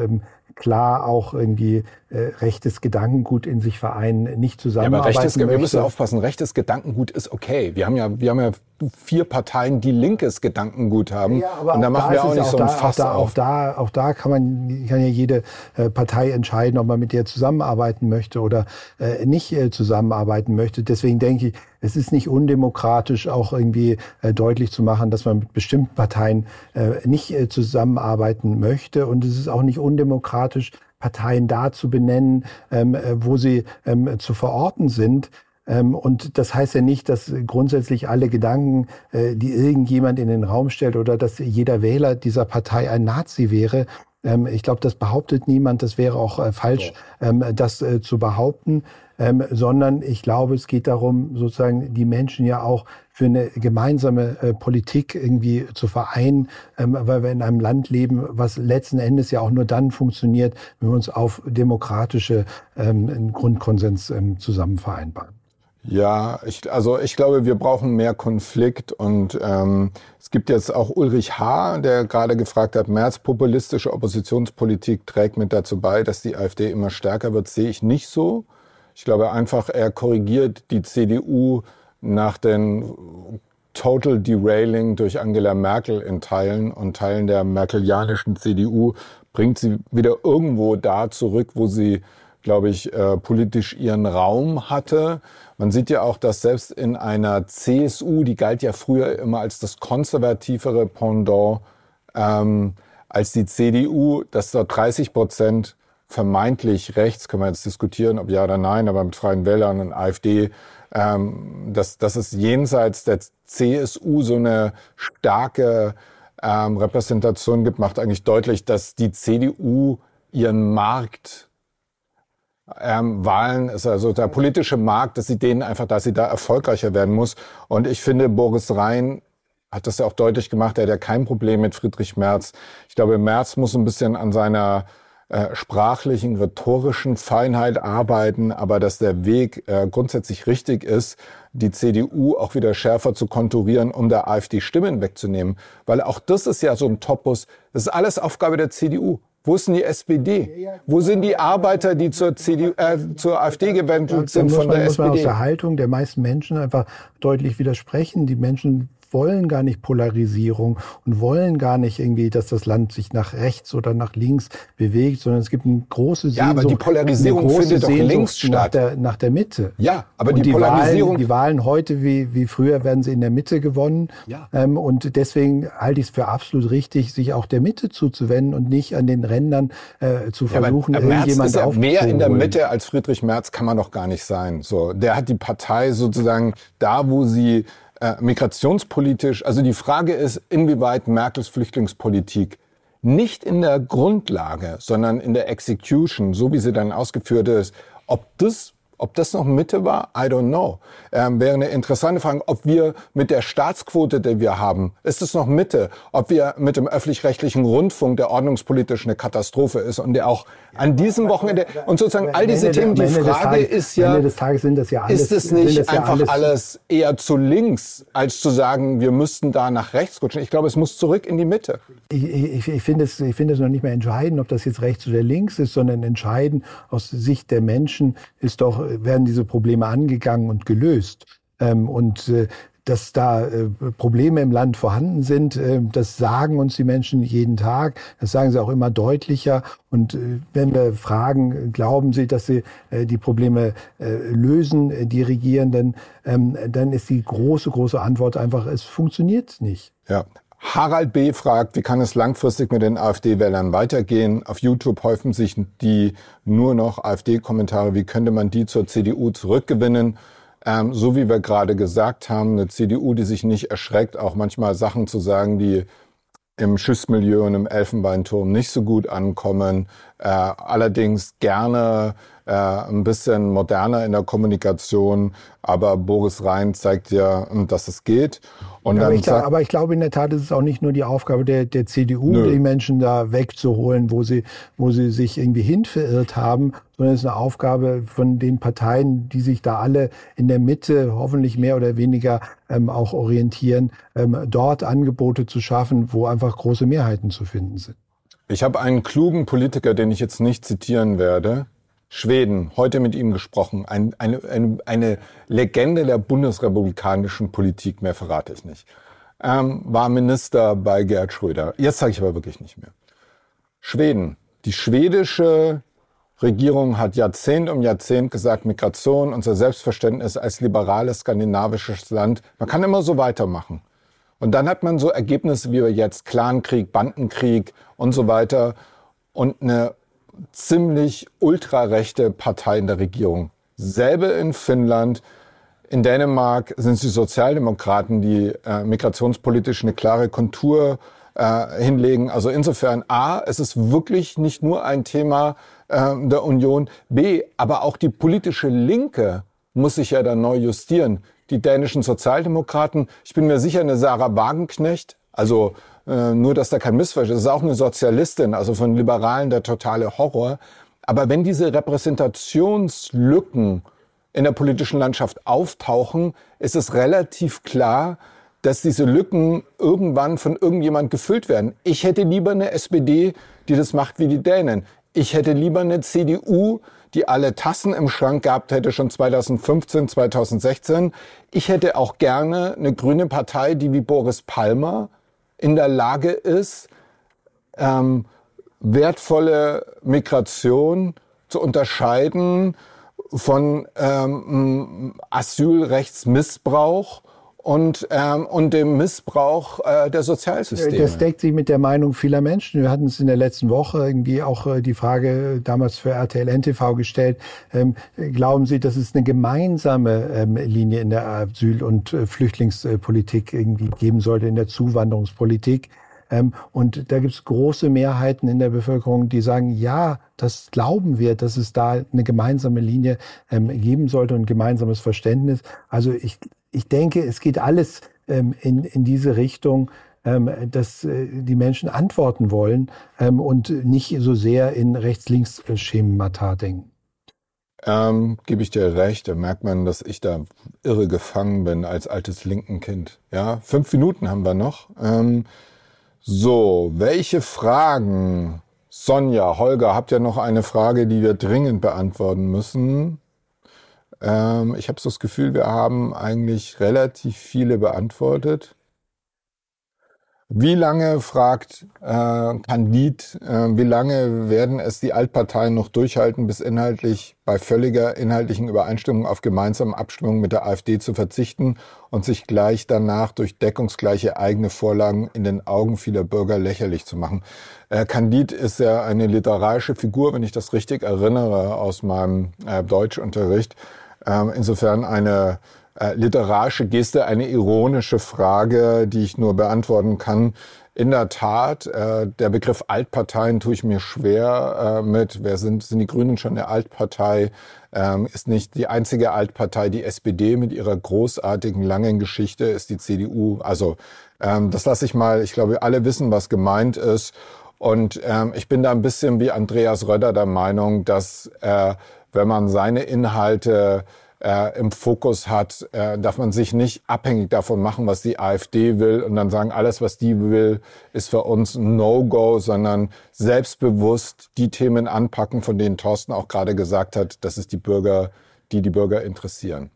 klar auch irgendwie äh, rechtes Gedankengut in sich vereinen, nicht zusammenarbeiten ja, aber rechtes, möchte. Wir müssen aufpassen, rechtes Gedankengut ist okay. Wir haben ja, wir haben ja vier Parteien, die linkes Gedankengut haben. Ja, aber und da machen wir auch nicht so ein Fass auch da, auf. Auch da, auch da kann man, kann ja jede äh, Partei entscheiden, ob man mit der zusammenarbeiten möchte oder äh, nicht äh, zusammenarbeiten möchte. Deswegen denke ich, es ist nicht undemokratisch, auch irgendwie äh, deutlich zu machen, dass man mit bestimmten Parteien äh, nicht äh, zusammenarbeiten möchte. Und es ist auch nicht undemokratisch, Parteien da zu benennen, ähm, äh, wo sie ähm, zu verorten sind. Ähm, und das heißt ja nicht, dass grundsätzlich alle Gedanken, äh, die irgendjemand in den Raum stellt oder dass jeder Wähler dieser Partei ein Nazi wäre. Ähm, ich glaube, das behauptet niemand. Das wäre auch äh, falsch, ähm, das äh, zu behaupten. Sondern ich glaube, es geht darum, sozusagen die Menschen ja auch für eine gemeinsame äh, Politik irgendwie zu vereinen, ähm, weil wir in einem Land leben, was letzten Endes ja auch nur dann funktioniert, wenn wir uns auf demokratische ähm, Grundkonsens ähm, zusammen vereinbaren. Ja, ich, also ich glaube, wir brauchen mehr Konflikt und ähm, es gibt jetzt auch Ulrich H., der gerade gefragt hat, märzpopulistische Oppositionspolitik trägt mit dazu bei, dass die AfD immer stärker wird, sehe ich nicht so. Ich glaube einfach, er korrigiert die CDU nach den Total Derailing durch Angela Merkel in Teilen und Teilen der merkelianischen CDU bringt sie wieder irgendwo da zurück, wo sie, glaube ich, äh, politisch ihren Raum hatte. Man sieht ja auch, dass selbst in einer CSU, die galt ja früher immer als das konservativere Pendant ähm, als die CDU, dass dort 30 Prozent vermeintlich rechts, können wir jetzt diskutieren, ob ja oder nein, aber mit Freien Wählern und AfD, ähm, dass, dass es jenseits der CSU so eine starke ähm, Repräsentation gibt, macht eigentlich deutlich, dass die CDU ihren Markt ähm, Wahlen ist also der politische Markt, dass sie denen einfach, dass sie da erfolgreicher werden muss. Und ich finde, Boris Rhein hat das ja auch deutlich gemacht. Er hat ja kein Problem mit Friedrich Merz. Ich glaube, Merz muss ein bisschen an seiner äh, sprachlichen, rhetorischen Feinheit arbeiten, aber dass der Weg äh, grundsätzlich richtig ist, die CDU auch wieder schärfer zu konturieren, um der AfD Stimmen wegzunehmen. Weil auch das ist ja so ein Topos. Das ist alles Aufgabe der CDU. Wo ist denn die SPD? Wo sind die Arbeiter, die zur, CDU, äh, zur AfD gewendet sind von der SPD? muss man aus der Haltung der meisten Menschen einfach deutlich widersprechen. Die Menschen wollen gar nicht Polarisierung und wollen gar nicht irgendwie, dass das Land sich nach rechts oder nach links bewegt, sondern es gibt eine große Sehnsucht. Ja, aber die Polarisierung findet doch links statt. Nach der, nach der Mitte. Ja, aber die, die Polarisierung... Wahlen, die Wahlen heute wie, wie früher werden sie in der Mitte gewonnen. Ja. Ähm, und deswegen halte ich es für absolut richtig, sich auch der Mitte zuzuwenden und nicht an den Rändern äh, zu versuchen, ja, aber, irgendjemand ja Mehr in der Mitte als Friedrich Merz kann man doch gar nicht sein. So, der hat die Partei sozusagen da, wo sie äh, migrationspolitisch, also die Frage ist, inwieweit Merkels Flüchtlingspolitik nicht in der Grundlage, sondern in der Execution, so wie sie dann ausgeführt ist, ob das ob das noch Mitte war, I don't know. Ähm, wäre eine interessante Frage, ob wir mit der Staatsquote, die wir haben, ist es noch Mitte? Ob wir mit dem öffentlich-rechtlichen Rundfunk, der ordnungspolitisch eine Katastrophe ist und der auch an diesem Wochenende und sozusagen all diese Themen, die Frage ist ja, Ende des Tages sind das ja alles, ist es nicht einfach alles, alles eher zu links, als zu sagen, wir müssten da nach rechts rutschen? Ich glaube, es muss zurück in die Mitte. Ich, ich, ich finde es, ich finde es noch nicht mehr entscheidend, ob das jetzt rechts oder links ist, sondern entscheidend aus Sicht der Menschen ist doch werden diese Probleme angegangen und gelöst. Ähm, und äh, dass da äh, Probleme im Land vorhanden sind, äh, das sagen uns die Menschen jeden Tag. Das sagen sie auch immer deutlicher. Und wenn wir fragen, glauben sie, dass sie die Probleme lösen, die Regierenden, ähm, dann ist die große, große Antwort einfach, es funktioniert nicht. Ja, Harald B. fragt, wie kann es langfristig mit den AfD-Wählern weitergehen? Auf YouTube häufen sich die nur noch AfD-Kommentare. Wie könnte man die zur CDU zurückgewinnen? Ähm, so wie wir gerade gesagt haben, eine CDU, die sich nicht erschreckt, auch manchmal Sachen zu sagen, die im Schiffsmilieu und im Elfenbeinturm nicht so gut ankommen. Äh, allerdings gerne äh, ein bisschen moderner in der Kommunikation. Aber Boris Rhein zeigt ja, dass es geht. Und aber, ich glaub, aber ich glaube in der Tat ist es auch nicht nur die Aufgabe der, der CDU, Nö. die Menschen da wegzuholen, wo sie, wo sie sich irgendwie hin verirrt haben, sondern es ist eine Aufgabe von den Parteien, die sich da alle in der Mitte hoffentlich mehr oder weniger ähm, auch orientieren, ähm, dort Angebote zu schaffen, wo einfach große Mehrheiten zu finden sind. Ich habe einen klugen Politiker, den ich jetzt nicht zitieren werde, Schweden, heute mit ihm gesprochen, ein, eine, eine, eine Legende der bundesrepublikanischen Politik, mehr verrate ich nicht, ähm, war Minister bei Gerd Schröder. Jetzt sage ich aber wirklich nicht mehr. Schweden. Die schwedische Regierung hat Jahrzehnt um Jahrzehnt gesagt, Migration, unser Selbstverständnis als liberales skandinavisches Land, man kann immer so weitermachen. Und dann hat man so Ergebnisse wie jetzt Clankrieg, Bandenkrieg und so weiter und eine ziemlich ultrarechte Partei in der Regierung. Selbe in Finnland. In Dänemark sind es die Sozialdemokraten, die äh, migrationspolitisch eine klare Kontur äh, hinlegen. Also insofern A, es ist wirklich nicht nur ein Thema äh, der Union. B, aber auch die politische Linke muss sich ja dann neu justieren. Die dänischen Sozialdemokraten, ich bin mir sicher, eine Sarah Wagenknecht, also äh, nur, dass da kein Missverständnis ist, ist auch eine Sozialistin, also von Liberalen der totale Horror. Aber wenn diese Repräsentationslücken in der politischen Landschaft auftauchen, ist es relativ klar, dass diese Lücken irgendwann von irgendjemand gefüllt werden. Ich hätte lieber eine SPD, die das macht wie die Dänen. Ich hätte lieber eine CDU, die alle Tassen im Schrank gehabt hätte, schon 2015, 2016. Ich hätte auch gerne eine grüne Partei, die wie Boris Palmer in der Lage ist, ähm, wertvolle Migration zu unterscheiden von ähm, Asylrechtsmissbrauch und, ähm, und dem Missbrauch äh, der Sozialsysteme. Das deckt sich mit der Meinung vieler Menschen. Wir hatten es in der letzten Woche irgendwie auch äh, die Frage damals für RTL NTV gestellt. Ähm, glauben Sie, dass es eine gemeinsame ähm, Linie in der Asyl- und äh, Flüchtlingspolitik irgendwie geben sollte, in der Zuwanderungspolitik? Ähm, und da gibt es große Mehrheiten in der Bevölkerung, die sagen, ja, das glauben wir, dass es da eine gemeinsame Linie ähm, geben sollte und ein gemeinsames Verständnis. Also ich, ich denke, es geht alles ähm, in, in diese Richtung, dass äh, die Menschen antworten wollen und nicht so sehr in Rechts-Links-Schemata denken. Ähm, Gebe ich dir recht, da merkt man, dass ich da irre gefangen bin als altes linken Kind. Ja, fünf Minuten haben wir noch. Ähm, so, welche Fragen? Sonja, Holger, habt ihr noch eine Frage, die wir dringend beantworten müssen? Ähm, ich habe so das Gefühl, wir haben eigentlich relativ viele beantwortet. Wie lange, fragt äh, Candid, äh, wie lange werden es die Altparteien noch durchhalten, bis inhaltlich bei völliger inhaltlichen Übereinstimmung auf gemeinsame Abstimmung mit der AfD zu verzichten und sich gleich danach durch deckungsgleiche eigene Vorlagen in den Augen vieler Bürger lächerlich zu machen? Äh, Candid ist ja eine literarische Figur, wenn ich das richtig erinnere aus meinem äh, Deutschunterricht. Ähm, insofern eine äh, literarische Geste, eine ironische Frage, die ich nur beantworten kann. In der Tat, äh, der Begriff Altparteien tue ich mir schwer äh, mit. Wer sind, sind die Grünen schon eine Altpartei? Ähm, ist nicht die einzige Altpartei die SPD mit ihrer großartigen langen Geschichte, ist die CDU. Also ähm, das lasse ich mal. Ich glaube, alle wissen, was gemeint ist. Und ähm, ich bin da ein bisschen wie Andreas Röder der Meinung, dass äh, wenn man seine Inhalte äh, im Fokus hat, äh, darf man sich nicht abhängig davon machen, was die AfD will und dann sagen, alles, was die will, ist für uns ein No-Go, sondern selbstbewusst die Themen anpacken, von denen Thorsten auch gerade gesagt hat, dass es die Bürger, die die Bürger interessieren.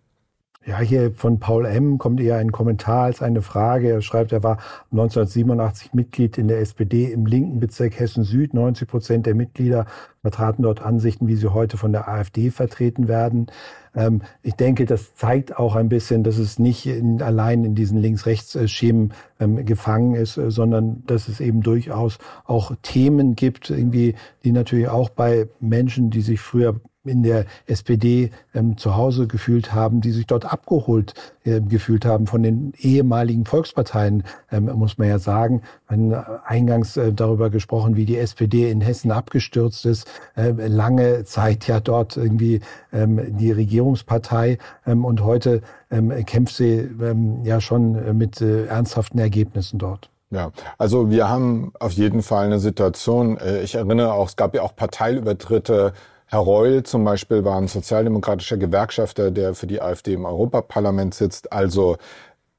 Ja, hier von Paul M. kommt eher ein Kommentar als eine Frage. Er schreibt, er war 1987 Mitglied in der SPD im linken Bezirk Hessen Süd. 90 Prozent der Mitglieder vertraten dort Ansichten, wie sie heute von der AfD vertreten werden. Ähm, ich denke, das zeigt auch ein bisschen, dass es nicht in, allein in diesen Links-Rechts-Schemen ähm, gefangen ist, äh, sondern dass es eben durchaus auch Themen gibt, irgendwie, die natürlich auch bei Menschen, die sich früher in der SPD ähm, zu Hause gefühlt haben, die sich dort abgeholt äh, gefühlt haben von den ehemaligen Volksparteien, ähm, muss man ja sagen. Man äh, eingangs äh, darüber gesprochen, wie die SPD in Hessen abgestürzt ist, äh, lange Zeit ja dort irgendwie ähm, die Regierungspartei ähm, und heute ähm, kämpft sie ähm, ja schon äh, mit äh, ernsthaften Ergebnissen dort. Ja, also wir haben auf jeden Fall eine Situation, ich erinnere auch, es gab ja auch Parteiübertritte Herr Reul zum Beispiel war ein sozialdemokratischer Gewerkschafter, der für die AfD im Europaparlament sitzt. Also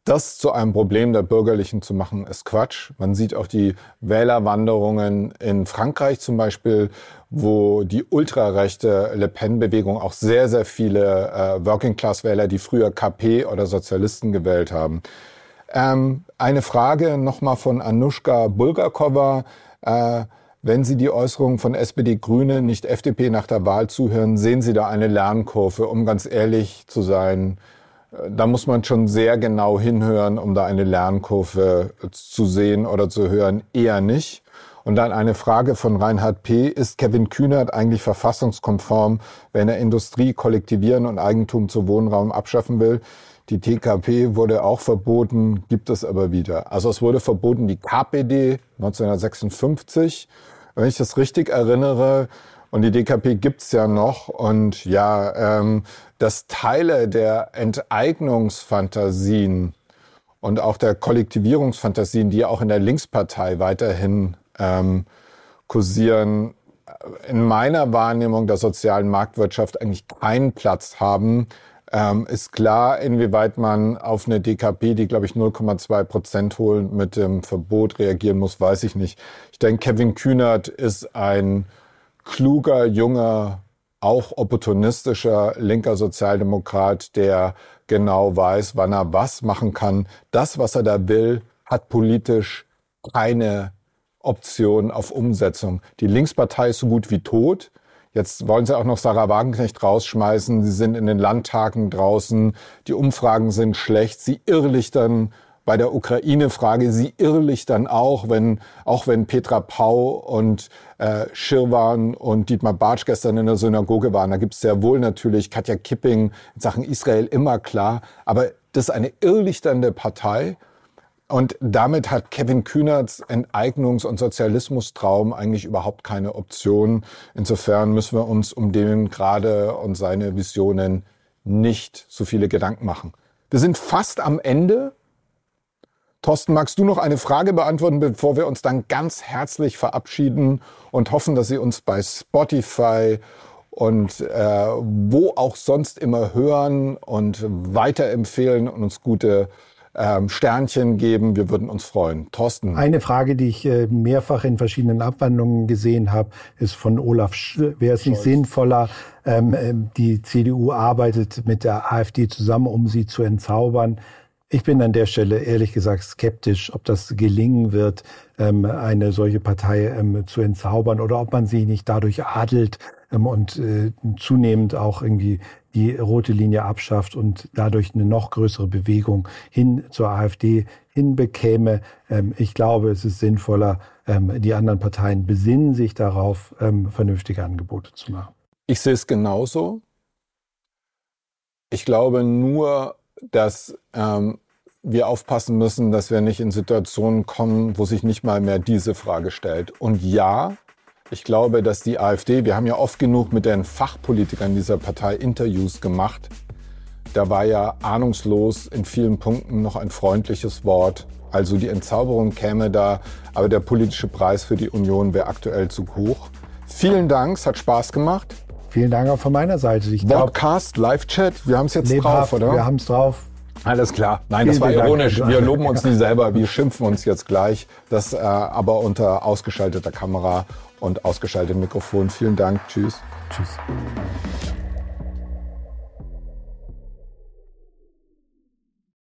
das zu einem Problem der Bürgerlichen zu machen, ist Quatsch. Man sieht auch die Wählerwanderungen in Frankreich zum Beispiel, wo die ultrarechte Le Pen-Bewegung auch sehr, sehr viele äh, Working-Class-Wähler, die früher KP oder Sozialisten gewählt haben. Ähm, eine Frage nochmal von Anushka Bulgakova. Äh, wenn Sie die Äußerungen von SPD, Grüne, nicht FDP nach der Wahl zuhören, sehen Sie da eine Lernkurve, um ganz ehrlich zu sein. Äh, da muss man schon sehr genau hinhören, um da eine Lernkurve zu sehen oder zu hören. Eher nicht. Und dann eine Frage von Reinhard P. Ist Kevin Kühnert eigentlich verfassungskonform, wenn er Industrie kollektivieren und Eigentum zu Wohnraum abschaffen will? Die TKP wurde auch verboten, gibt es aber wieder. Also es wurde verboten die KPD 1956, wenn ich das richtig erinnere. Und die DKP gibt's ja noch. Und ja, ähm, dass Teile der Enteignungsfantasien und auch der Kollektivierungsfantasien, die auch in der Linkspartei weiterhin ähm, kursieren, in meiner Wahrnehmung der sozialen Marktwirtschaft eigentlich keinen Platz haben, ähm, ist klar, inwieweit man auf eine DKP, die glaube ich 0,2 Prozent holen, mit dem Verbot reagieren muss, weiß ich nicht. Ich denke, Kevin Kühnert ist ein kluger, junger, auch opportunistischer linker Sozialdemokrat, der genau weiß, wann er was machen kann. Das, was er da will, hat politisch keine Option auf Umsetzung. Die Linkspartei ist so gut wie tot. Jetzt wollen sie auch noch Sarah Wagenknecht rausschmeißen. Sie sind in den Landtagen draußen. Die Umfragen sind schlecht. Sie irrlichtern bei der Ukraine-Frage. Sie irrlichtern auch, wenn, auch wenn Petra Pau und äh, Schirwan und Dietmar Bartsch gestern in der Synagoge waren. Da gibt es sehr wohl natürlich Katja Kipping in Sachen Israel immer klar. Aber das ist eine irrlichternde Partei. Und damit hat Kevin Kühnerts Enteignungs- und Sozialismustraum eigentlich überhaupt keine Option. Insofern müssen wir uns um den gerade und seine Visionen nicht so viele Gedanken machen. Wir sind fast am Ende. Thorsten, magst du noch eine Frage beantworten, bevor wir uns dann ganz herzlich verabschieden und hoffen, dass Sie uns bei Spotify und äh, wo auch sonst immer hören und weiterempfehlen und uns gute ähm, Sternchen geben. Wir würden uns freuen. Thorsten. Eine Frage, die ich äh, mehrfach in verschiedenen Abwandlungen gesehen habe, ist von Olaf. Wäre es nicht sinnvoller, ähm, ähm, die CDU arbeitet mit der AfD zusammen, um sie zu entzaubern? Ich bin an der Stelle ehrlich gesagt skeptisch, ob das gelingen wird, ähm, eine solche Partei ähm, zu entzaubern oder ob man sie nicht dadurch adelt und äh, zunehmend auch irgendwie die rote Linie abschafft und dadurch eine noch größere Bewegung hin zur AfD hinbekäme. Ähm, ich glaube, es ist sinnvoller, ähm, die anderen Parteien besinnen sich darauf, ähm, vernünftige Angebote zu machen. Ich sehe es genauso. Ich glaube nur, dass ähm, wir aufpassen müssen, dass wir nicht in Situationen kommen, wo sich nicht mal mehr diese Frage stellt. Und ja, ich glaube, dass die AfD, wir haben ja oft genug mit den Fachpolitikern dieser Partei Interviews gemacht. Da war ja ahnungslos in vielen Punkten noch ein freundliches Wort. Also die Entzauberung käme da, aber der politische Preis für die Union wäre aktuell zu hoch. Vielen Dank, es hat Spaß gemacht. Vielen Dank auch von meiner Seite. Ich Podcast, Live-Chat, wir haben es jetzt lebhaft, drauf, oder? Wir haben es drauf. Alles klar. Nein, das war ironisch. Wir loben uns [LAUGHS] nicht selber, wir schimpfen uns jetzt gleich. Das äh, aber unter ausgeschalteter Kamera und ausgeschaltetem Mikrofon. Vielen Dank. Tschüss. Tschüss.